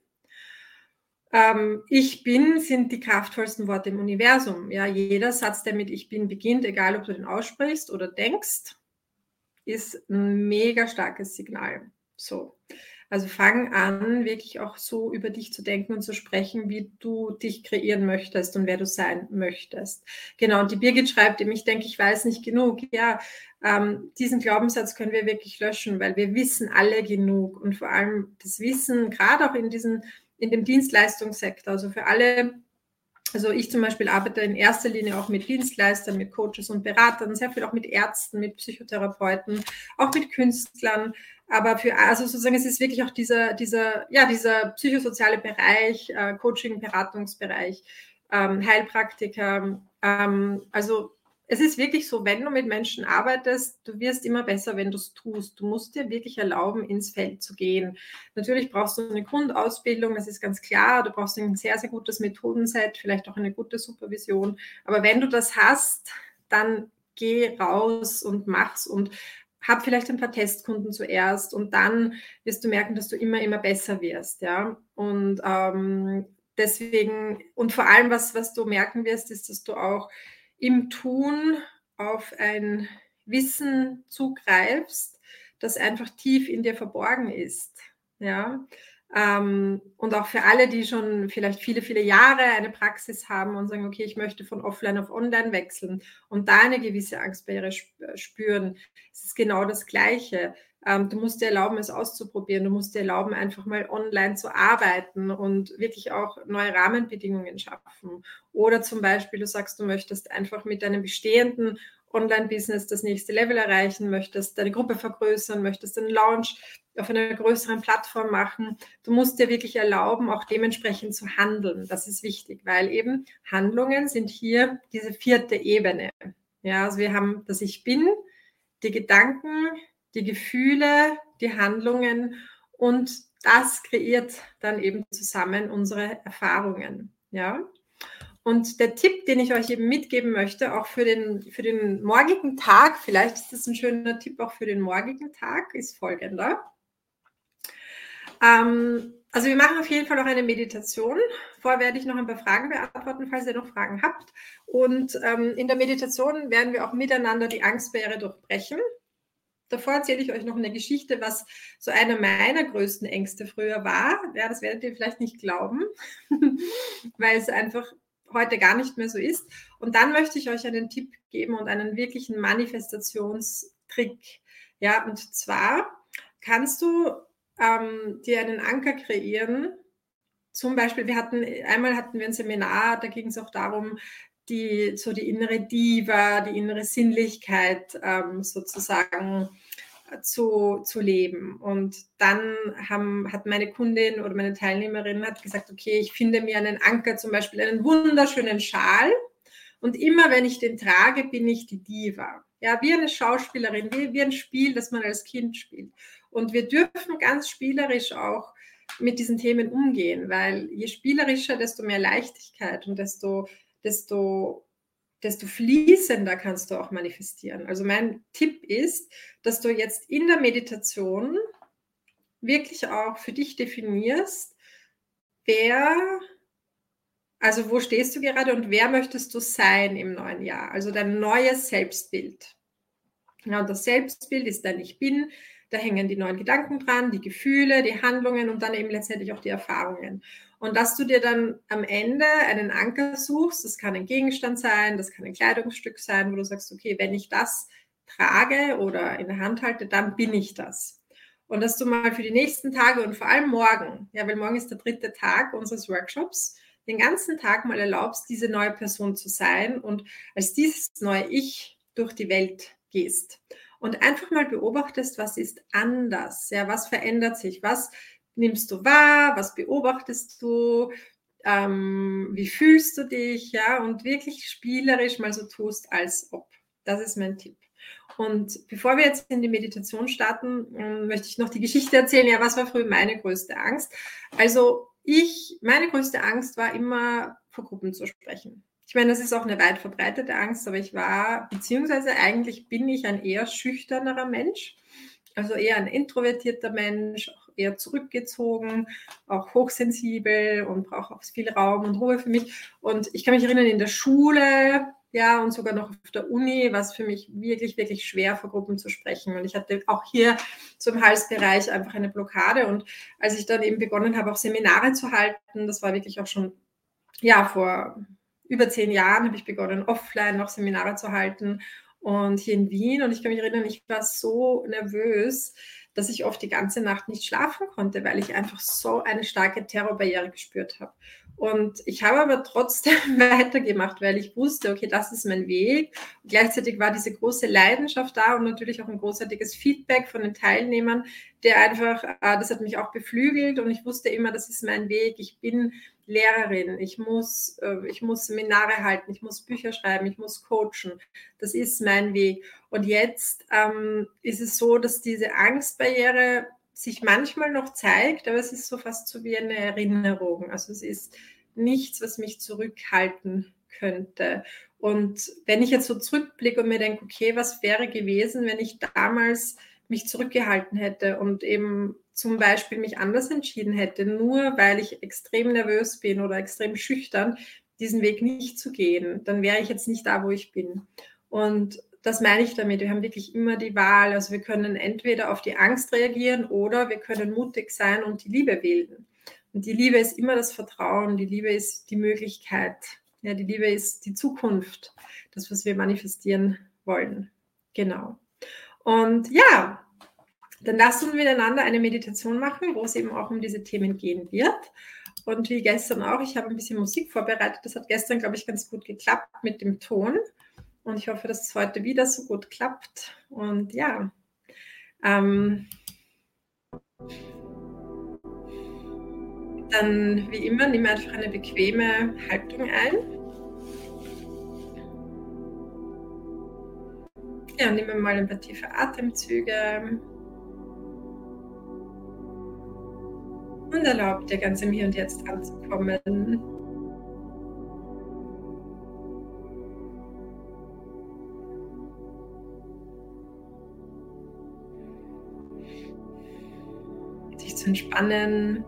Ähm, ich bin sind die kraftvollsten Worte im Universum. Ja, jeder Satz, der mit Ich bin beginnt, egal ob du den aussprichst oder denkst, ist ein mega starkes Signal. So. Also fang an, wirklich auch so über dich zu denken und zu sprechen, wie du dich kreieren möchtest und wer du sein möchtest. Genau, und die Birgit schreibt ihm, ich denke, ich weiß nicht genug. Ja, ähm, diesen Glaubenssatz können wir wirklich löschen, weil wir wissen alle genug und vor allem das Wissen, gerade auch in, diesen, in dem Dienstleistungssektor, also für alle also ich zum Beispiel arbeite in erster Linie auch mit Dienstleistern, mit Coaches und Beratern, sehr viel auch mit Ärzten, mit Psychotherapeuten, auch mit Künstlern. Aber für, also sozusagen, es ist wirklich auch dieser, dieser, ja, dieser psychosoziale Bereich, äh, Coaching, Beratungsbereich, ähm, Heilpraktiker. Ähm, also es ist wirklich so, wenn du mit Menschen arbeitest, du wirst immer besser, wenn du es tust. Du musst dir wirklich erlauben, ins Feld zu gehen. Natürlich brauchst du eine Grundausbildung, das ist ganz klar. Du brauchst ein sehr, sehr gutes Methodenset, vielleicht auch eine gute Supervision. Aber wenn du das hast, dann geh raus und mach's und hab vielleicht ein paar Testkunden zuerst und dann wirst du merken, dass du immer, immer besser wirst. Ja? Und ähm, deswegen, und vor allem, was, was du merken wirst, ist, dass du auch im Tun auf ein Wissen zugreifst, das einfach tief in dir verborgen ist. Ja. Ähm, und auch für alle, die schon vielleicht viele, viele Jahre eine Praxis haben und sagen, okay, ich möchte von offline auf online wechseln und da eine gewisse Angstbarriere spüren, es ist genau das Gleiche. Ähm, du musst dir erlauben, es auszuprobieren. Du musst dir erlauben, einfach mal online zu arbeiten und wirklich auch neue Rahmenbedingungen schaffen. Oder zum Beispiel, du sagst, du möchtest einfach mit deinem bestehenden Online-Business das nächste Level erreichen, möchtest deine Gruppe vergrößern, möchtest einen Launch auf einer größeren Plattform machen. Du musst dir wirklich erlauben, auch dementsprechend zu handeln. Das ist wichtig, weil eben Handlungen sind hier diese vierte Ebene. Ja, also wir haben das Ich Bin, die Gedanken, die Gefühle, die Handlungen und das kreiert dann eben zusammen unsere Erfahrungen. Ja. Und der Tipp, den ich euch eben mitgeben möchte, auch für den, für den morgigen Tag, vielleicht ist das ein schöner Tipp auch für den morgigen Tag, ist folgender. Ähm, also wir machen auf jeden Fall noch eine Meditation. Vorher werde ich noch ein paar Fragen beantworten, falls ihr noch Fragen habt. Und ähm, in der Meditation werden wir auch miteinander die Angstbarriere durchbrechen davor erzähle ich euch noch eine Geschichte, was so eine meiner größten Ängste früher war. Ja, das werdet ihr vielleicht nicht glauben, weil es einfach heute gar nicht mehr so ist. Und dann möchte ich euch einen Tipp geben und einen wirklichen Manifestationstrick. Ja, und zwar kannst du ähm, dir einen Anker kreieren. Zum Beispiel, wir hatten, einmal hatten wir ein Seminar, da ging es auch darum, die, so die innere Diva, die innere Sinnlichkeit ähm, sozusagen zu, zu leben. Und dann haben, hat meine Kundin oder meine Teilnehmerin hat gesagt, okay, ich finde mir einen Anker, zum Beispiel einen wunderschönen Schal. Und immer wenn ich den trage, bin ich die Diva. Ja, wie eine Schauspielerin, wie, wie ein Spiel, das man als Kind spielt. Und wir dürfen ganz spielerisch auch mit diesen Themen umgehen, weil je spielerischer, desto mehr Leichtigkeit und desto, desto desto fließender kannst du auch manifestieren. Also mein Tipp ist, dass du jetzt in der Meditation wirklich auch für dich definierst, wer, also wo stehst du gerade und wer möchtest du sein im neuen Jahr? Also dein neues Selbstbild. Und das Selbstbild ist dein Ich bin, da hängen die neuen Gedanken dran, die Gefühle, die Handlungen und dann eben letztendlich auch die Erfahrungen. Und dass du dir dann am Ende einen Anker suchst, das kann ein Gegenstand sein, das kann ein Kleidungsstück sein, wo du sagst, okay, wenn ich das trage oder in der Hand halte, dann bin ich das. Und dass du mal für die nächsten Tage und vor allem morgen, ja, weil morgen ist der dritte Tag unseres Workshops, den ganzen Tag mal erlaubst, diese neue Person zu sein und als dieses neue Ich durch die Welt gehst. Und einfach mal beobachtest, was ist anders, ja, was verändert sich, was nimmst du wahr, was beobachtest du, ähm, wie fühlst du dich, ja, und wirklich spielerisch mal so tust, als ob. Das ist mein Tipp. Und bevor wir jetzt in die Meditation starten, ähm, möchte ich noch die Geschichte erzählen. Ja, was war früher meine größte Angst? Also ich, meine größte Angst war immer vor Gruppen zu sprechen. Ich meine, das ist auch eine weit verbreitete Angst, aber ich war, beziehungsweise eigentlich bin ich ein eher schüchternerer Mensch, also eher ein introvertierter Mensch, eher zurückgezogen, auch hochsensibel und brauche auch viel Raum und Ruhe für mich. Und ich kann mich erinnern, in der Schule, ja, und sogar noch auf der Uni war es für mich wirklich, wirklich schwer, vor Gruppen zu sprechen. Und ich hatte auch hier zum Halsbereich einfach eine Blockade. Und als ich dann eben begonnen habe, auch Seminare zu halten, das war wirklich auch schon, ja, vor über zehn Jahren habe ich begonnen, offline noch Seminare zu halten und hier in Wien. Und ich kann mich erinnern, ich war so nervös, dass ich oft die ganze Nacht nicht schlafen konnte, weil ich einfach so eine starke Terrorbarriere gespürt habe. Und ich habe aber trotzdem weitergemacht, weil ich wusste, okay, das ist mein Weg. Und gleichzeitig war diese große Leidenschaft da und natürlich auch ein großartiges Feedback von den Teilnehmern, der einfach, äh, das hat mich auch beflügelt und ich wusste immer, das ist mein Weg. Ich bin Lehrerin, ich muss, äh, ich muss Seminare halten, ich muss Bücher schreiben, ich muss coachen. Das ist mein Weg. Und jetzt ähm, ist es so, dass diese Angstbarriere sich manchmal noch zeigt, aber es ist so fast so wie eine Erinnerung. Also es ist nichts, was mich zurückhalten könnte. Und wenn ich jetzt so zurückblicke und mir denke, okay, was wäre gewesen, wenn ich damals mich zurückgehalten hätte und eben zum Beispiel mich anders entschieden hätte, nur weil ich extrem nervös bin oder extrem schüchtern, diesen Weg nicht zu gehen, dann wäre ich jetzt nicht da, wo ich bin. Und das meine ich damit. Wir haben wirklich immer die Wahl. Also wir können entweder auf die Angst reagieren oder wir können mutig sein und die Liebe wählen. Und die Liebe ist immer das Vertrauen. Die Liebe ist die Möglichkeit. Ja, die Liebe ist die Zukunft. Das, was wir manifestieren wollen. Genau. Und ja, dann lasst uns miteinander eine Meditation machen, wo es eben auch um diese Themen gehen wird. Und wie gestern auch, ich habe ein bisschen Musik vorbereitet. Das hat gestern, glaube ich, ganz gut geklappt mit dem Ton. Und ich hoffe, dass es heute wieder so gut klappt. Und ja, ähm, dann wie immer, nimm einfach eine bequeme Haltung ein. Ja, nimm mal ein paar tiefe Atemzüge. Und erlaub dir ganz im Hier und Jetzt anzukommen. Entspannen.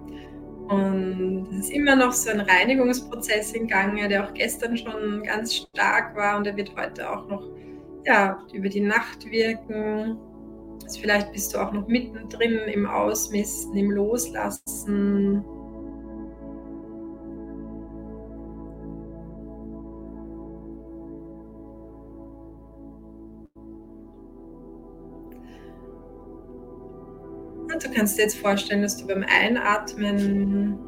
Und es ist immer noch so ein Reinigungsprozess in Gange, der auch gestern schon ganz stark war und der wird heute auch noch ja, über die Nacht wirken. Also vielleicht bist du auch noch mittendrin im Ausmisten, im Loslassen. Kannst dir jetzt vorstellen, dass du beim Einatmen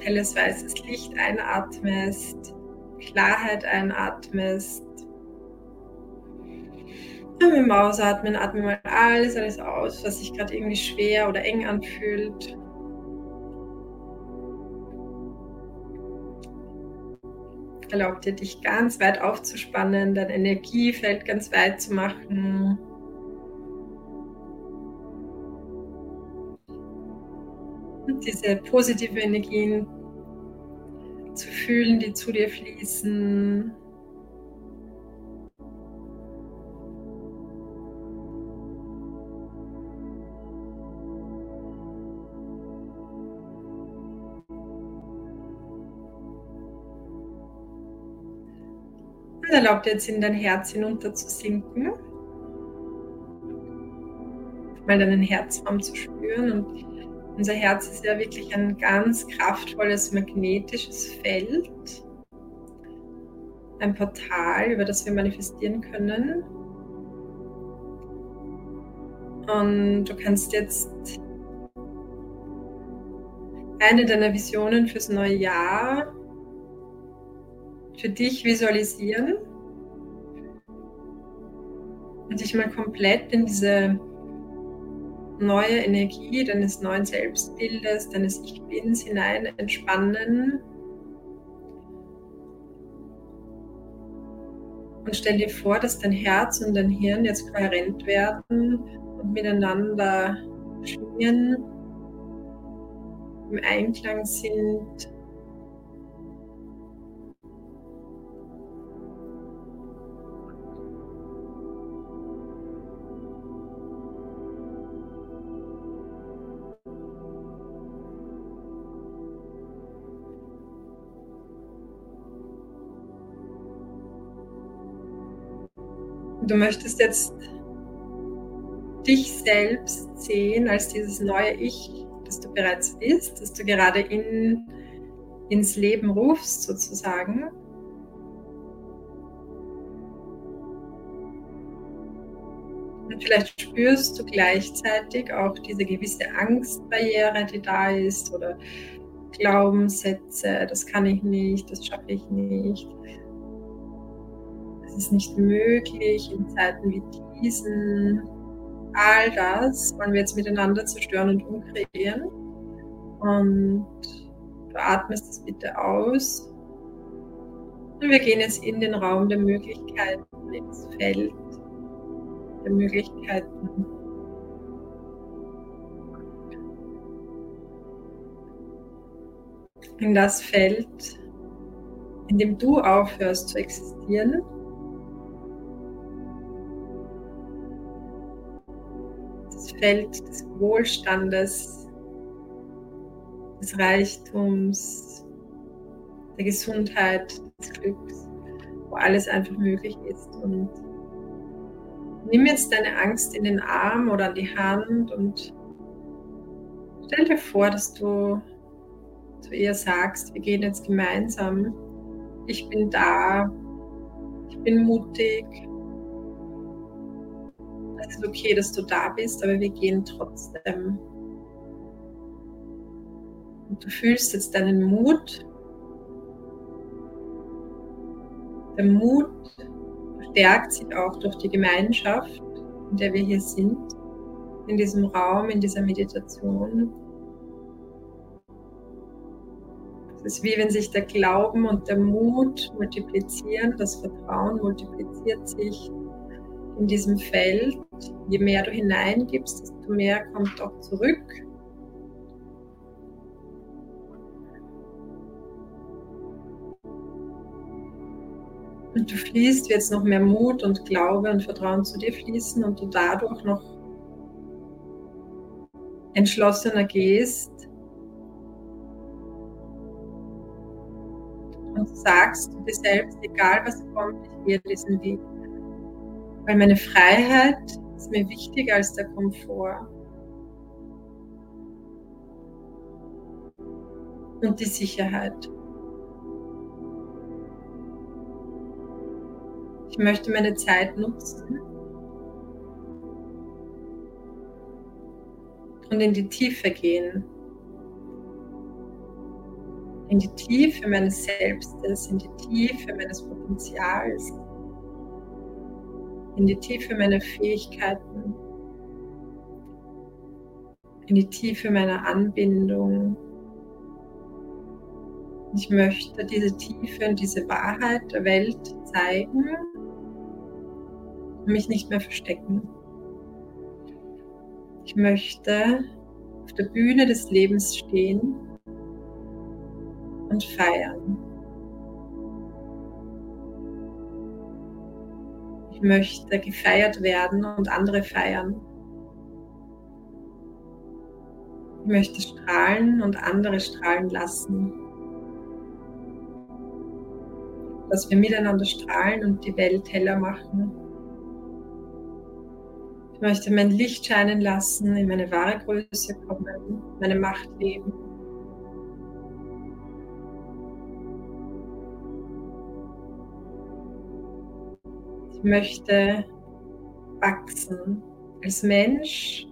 helles weißes Licht einatmest, Klarheit einatmest. Und mit dem Ausatmen atme mal alles, alles aus, was sich gerade irgendwie schwer oder eng anfühlt. Erlaub dir, dich ganz weit aufzuspannen, dein Energiefeld ganz weit zu machen. Diese positive Energien zu fühlen, die zu dir fließen. Und erlaubt jetzt in dein Herz hinunter zu sinken. Mal deinen Herzraum zu spüren. Und unser Herz ist ja wirklich ein ganz kraftvolles magnetisches Feld. Ein Portal, über das wir manifestieren können. Und du kannst jetzt eine deiner Visionen fürs neue Jahr für dich visualisieren und dich mal komplett in diese neue Energie deines neuen Selbstbildes, deines Ich Bins hinein entspannen. Und stell dir vor, dass dein Herz und dein Hirn jetzt kohärent werden und miteinander schwingen, im Einklang sind Du möchtest jetzt dich selbst sehen als dieses neue Ich, das du bereits bist, das du gerade in, ins Leben rufst sozusagen. Und vielleicht spürst du gleichzeitig auch diese gewisse Angstbarriere, die da ist, oder Glaubenssätze, das kann ich nicht, das schaffe ich nicht es ist nicht möglich in Zeiten wie diesen. All das wollen wir jetzt miteinander zerstören und umkreieren. Und du atmest es bitte aus. Und wir gehen jetzt in den Raum der Möglichkeiten, ins Feld der Möglichkeiten. In das Feld, in dem du aufhörst zu existieren Feld des Wohlstandes, des Reichtums, der Gesundheit, des Glücks, wo alles einfach möglich ist. Und nimm jetzt deine Angst in den Arm oder an die Hand und stell dir vor, dass du zu ihr sagst, wir gehen jetzt gemeinsam. Ich bin da, ich bin mutig, ist okay, dass du da bist, aber wir gehen trotzdem. Und du fühlst jetzt deinen Mut. Der Mut stärkt sich auch durch die Gemeinschaft, in der wir hier sind, in diesem Raum, in dieser Meditation. Es ist wie wenn sich der Glauben und der Mut multiplizieren, das Vertrauen multipliziert sich in diesem Feld. Je mehr du hineingibst, desto mehr kommt auch zurück. Und du fließt jetzt noch mehr Mut und Glaube und Vertrauen zu dir fließen und du dadurch noch entschlossener gehst und sagst du dir selbst, egal was kommt, ich gehe diesen Weg. Weil meine Freiheit ist mir wichtiger als der Komfort. Und die Sicherheit. Ich möchte meine Zeit nutzen, und in die Tiefe gehen. In die Tiefe meines Selbstes, in die Tiefe meines Potenzials, in die Tiefe meiner Fähigkeiten, in die Tiefe meiner Anbindung. Ich möchte diese Tiefe und diese Wahrheit der Welt zeigen und mich nicht mehr verstecken. Ich möchte auf der Bühne des Lebens stehen und feiern. Möchte gefeiert werden und andere feiern. Ich möchte strahlen und andere strahlen lassen. Dass wir miteinander strahlen und die Welt heller machen möchte mein Licht scheinen lassen, in meine wahre Größe kommen, meine Macht leben. Möchte wachsen als Mensch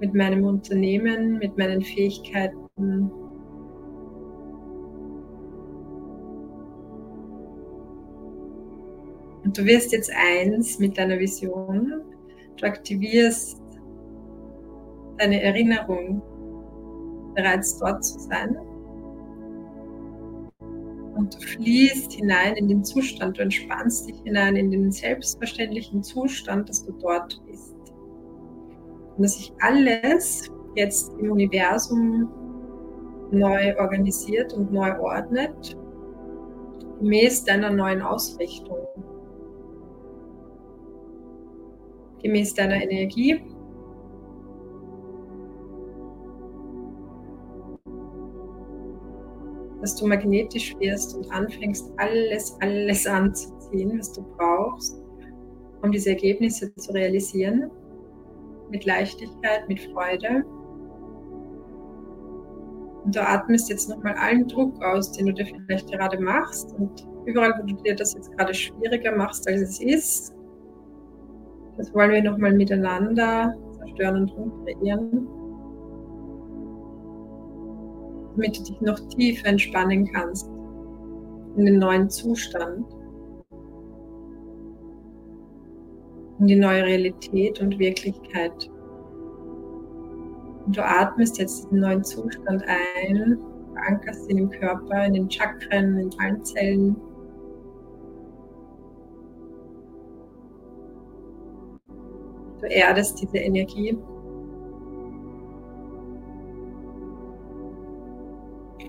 mit meinem Unternehmen, mit meinen Fähigkeiten. Und du wirst jetzt eins mit deiner Vision Du aktivierst deine Erinnerung, bereits dort zu sein. Und du fließt hinein in den Zustand, du entspannst dich hinein in den selbstverständlichen Zustand, dass du dort bist. Und dass sich alles jetzt im Universum neu organisiert und neu ordnet, gemäß deiner neuen Ausrichtung. gemäß deiner Energie. Dass du magnetisch wirst und anfängst, alles, alles anzuziehen, was du brauchst, um diese Ergebnisse zu realisieren. Mit Leichtigkeit, mit Freude. Und du atmest jetzt nochmal allen Druck aus, den du dir vielleicht gerade machst. Und überall, wo du dir das jetzt gerade schwieriger machst, als es ist, das wollen wir nochmal miteinander zerstören und umkreieren, damit du dich noch tiefer entspannen kannst in den neuen Zustand, in die neue Realität und Wirklichkeit. Und du atmest jetzt diesen neuen Zustand ein, verankerst ihn im Körper, in den Chakren, in allen Zellen Du erdest diese Energie.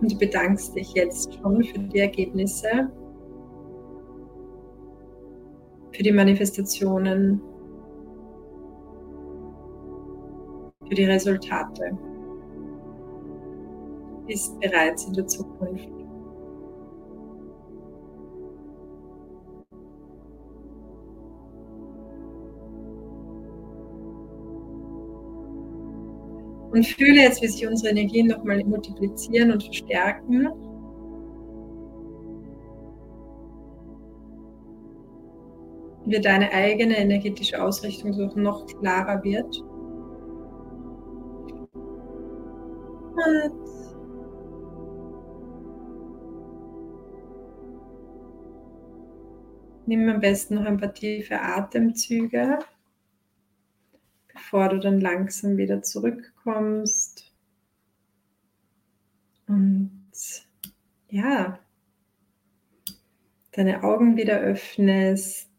Und bedankst dich jetzt schon für die Ergebnisse, für die Manifestationen, für die Resultate. Bist bereits in der Zukunft. Und fühle jetzt, wie sich unsere Energien nochmal multiplizieren und verstärken. Wie deine eigene energetische Ausrichtung noch klarer wird. Und nimm am besten noch ein paar tiefe Atemzüge bevor du dann langsam wieder zurückkommst. Und ja, deine Augen wieder öffnest.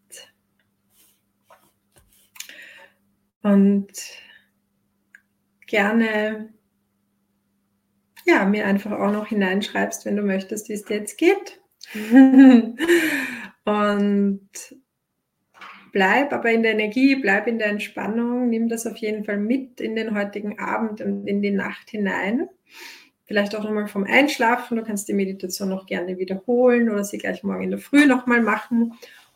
Und gerne ja, mir einfach auch noch hineinschreibst, wenn du möchtest, wie es dir jetzt geht. und bleib aber in der Energie, bleib in der Entspannung, nimm das auf jeden Fall mit in den heutigen Abend und in die Nacht hinein. Vielleicht auch nochmal vom Einschlafen. Du kannst die Meditation noch gerne wiederholen oder sie gleich morgen in der Früh nochmal machen.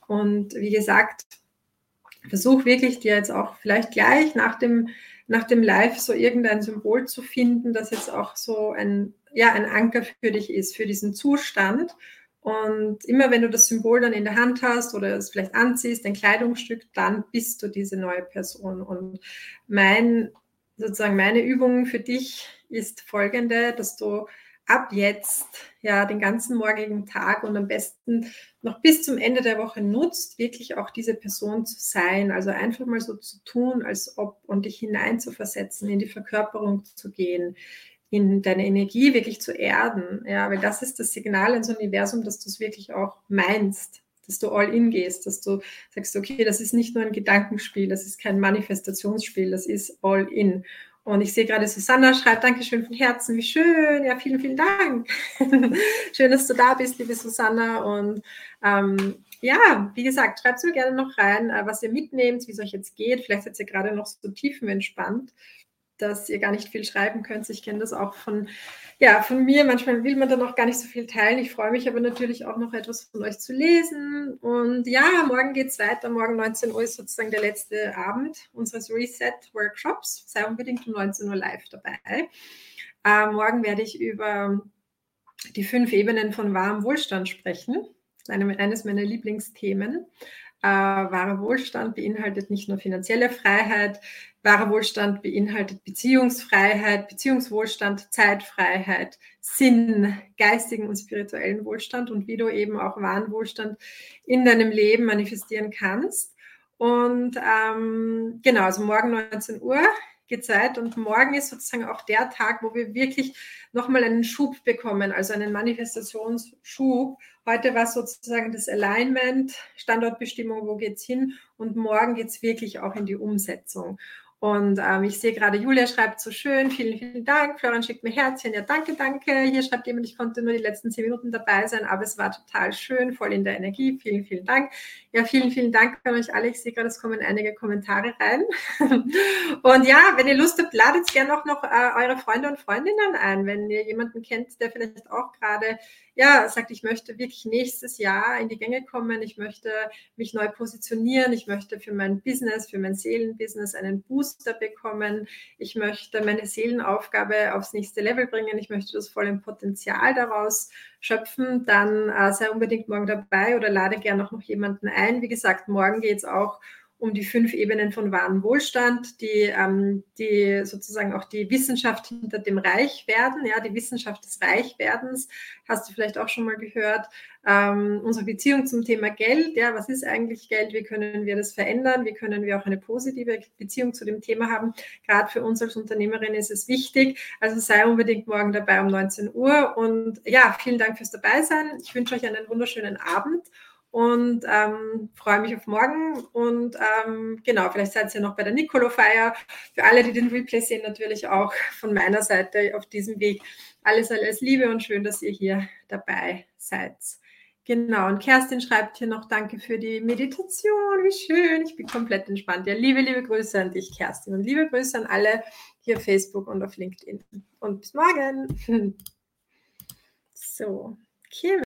Und wie gesagt, versuch wirklich dir jetzt auch vielleicht gleich nach dem, nach dem Live so irgendein Symbol zu finden, das jetzt auch so ein, ja, ein Anker für dich ist, für diesen Zustand und immer wenn du das Symbol dann in der Hand hast oder es vielleicht anziehst, ein Kleidungsstück, dann bist du diese neue Person. Und mein sozusagen meine Übung für dich ist folgende, dass du ab jetzt ja den ganzen morgigen Tag und am besten noch bis zum Ende der Woche nutzt, wirklich auch diese Person zu sein. Also einfach mal so zu tun, als ob und dich hineinzuversetzen, in die Verkörperung zu gehen, in deine Energie wirklich zu erden. Ja, weil das ist das Signal ins Universum, dass du es wirklich auch meinst dass du all in gehst, dass du sagst, okay, das ist nicht nur ein Gedankenspiel, das ist kein Manifestationsspiel, das ist all in. Und ich sehe gerade, Susanna schreibt, Dankeschön von Herzen, wie schön. Ja, vielen, vielen Dank. schön, dass du da bist, liebe Susanna. Und ähm, ja, wie gesagt, schreibt mir gerne noch rein, äh, was ihr mitnehmt, wie es euch jetzt geht. Vielleicht seid ihr gerade noch so tiefenentspannt, dass ihr gar nicht viel schreiben könnt. Ich kenne das auch von ja, von mir, manchmal will man dann auch gar nicht so viel teilen. Ich freue mich aber natürlich auch noch etwas von euch zu lesen. Und ja, morgen geht es weiter. Morgen 19 Uhr ist sozusagen der letzte Abend unseres Reset-Workshops. Sei unbedingt um 19 Uhr live dabei. Äh, morgen werde ich über die fünf Ebenen von wahrem Wohlstand sprechen. eines meiner Lieblingsthemen. Äh, wahrer Wohlstand beinhaltet nicht nur finanzielle Freiheit, wahrer Wohlstand beinhaltet Beziehungsfreiheit, Beziehungswohlstand, Zeitfreiheit, Sinn, geistigen und spirituellen Wohlstand und wie du eben auch wahren Wohlstand in deinem Leben manifestieren kannst. Und ähm, genau, also morgen 19 Uhr Zeit und morgen ist sozusagen auch der Tag, wo wir wirklich nochmal einen Schub bekommen, also einen Manifestationsschub. Heute war sozusagen das Alignment, Standortbestimmung, wo geht es hin und morgen geht es wirklich auch in die Umsetzung. Und ähm, ich sehe gerade, Julia schreibt so schön, vielen, vielen Dank. Florian schickt mir Herzchen, ja danke, danke. Hier schreibt jemand, ich konnte nur die letzten zehn Minuten dabei sein, aber es war total schön, voll in der Energie. Vielen, vielen Dank. Ja, vielen, vielen Dank an euch alle. Ich sehe gerade, es kommen einige Kommentare rein. und ja, wenn ihr Lust habt, ladet gerne auch noch äh, eure Freunde und Freundinnen ein. Wenn ihr jemanden kennt, der vielleicht auch gerade ja, sagt, ich möchte wirklich nächstes Jahr in die Gänge kommen, ich möchte mich neu positionieren, ich möchte für mein Business, für mein Seelenbusiness einen Booster bekommen, ich möchte meine Seelenaufgabe aufs nächste Level bringen, ich möchte das volle Potenzial daraus schöpfen, dann äh, sei unbedingt morgen dabei oder lade gerne auch noch jemanden ein. Wie gesagt, morgen geht es auch um die fünf Ebenen von wahren Wohlstand, die, ähm, die sozusagen auch die Wissenschaft hinter dem Reichwerden, ja, die Wissenschaft des Reichwerdens, hast du vielleicht auch schon mal gehört. Ähm, unsere Beziehung zum Thema Geld, ja, was ist eigentlich Geld? Wie können wir das verändern? Wie können wir auch eine positive Beziehung zu dem Thema haben? Gerade für uns als Unternehmerin ist es wichtig. Also sei unbedingt morgen dabei um 19 Uhr. Und ja, vielen Dank fürs Dabeisein. Ich wünsche euch einen wunderschönen Abend und ähm, freue mich auf morgen. Und ähm, genau, vielleicht seid ihr noch bei der Nicolo-Feier. Für alle, die den Replay sehen, natürlich auch von meiner Seite auf diesem Weg. Alles, alles Liebe und schön, dass ihr hier dabei seid. Genau, und Kerstin schreibt hier noch Danke für die Meditation. Wie schön, ich bin komplett entspannt. Ja, liebe, liebe Grüße an dich, Kerstin. Und liebe Grüße an alle hier auf Facebook und auf LinkedIn. Und bis morgen. So, okay.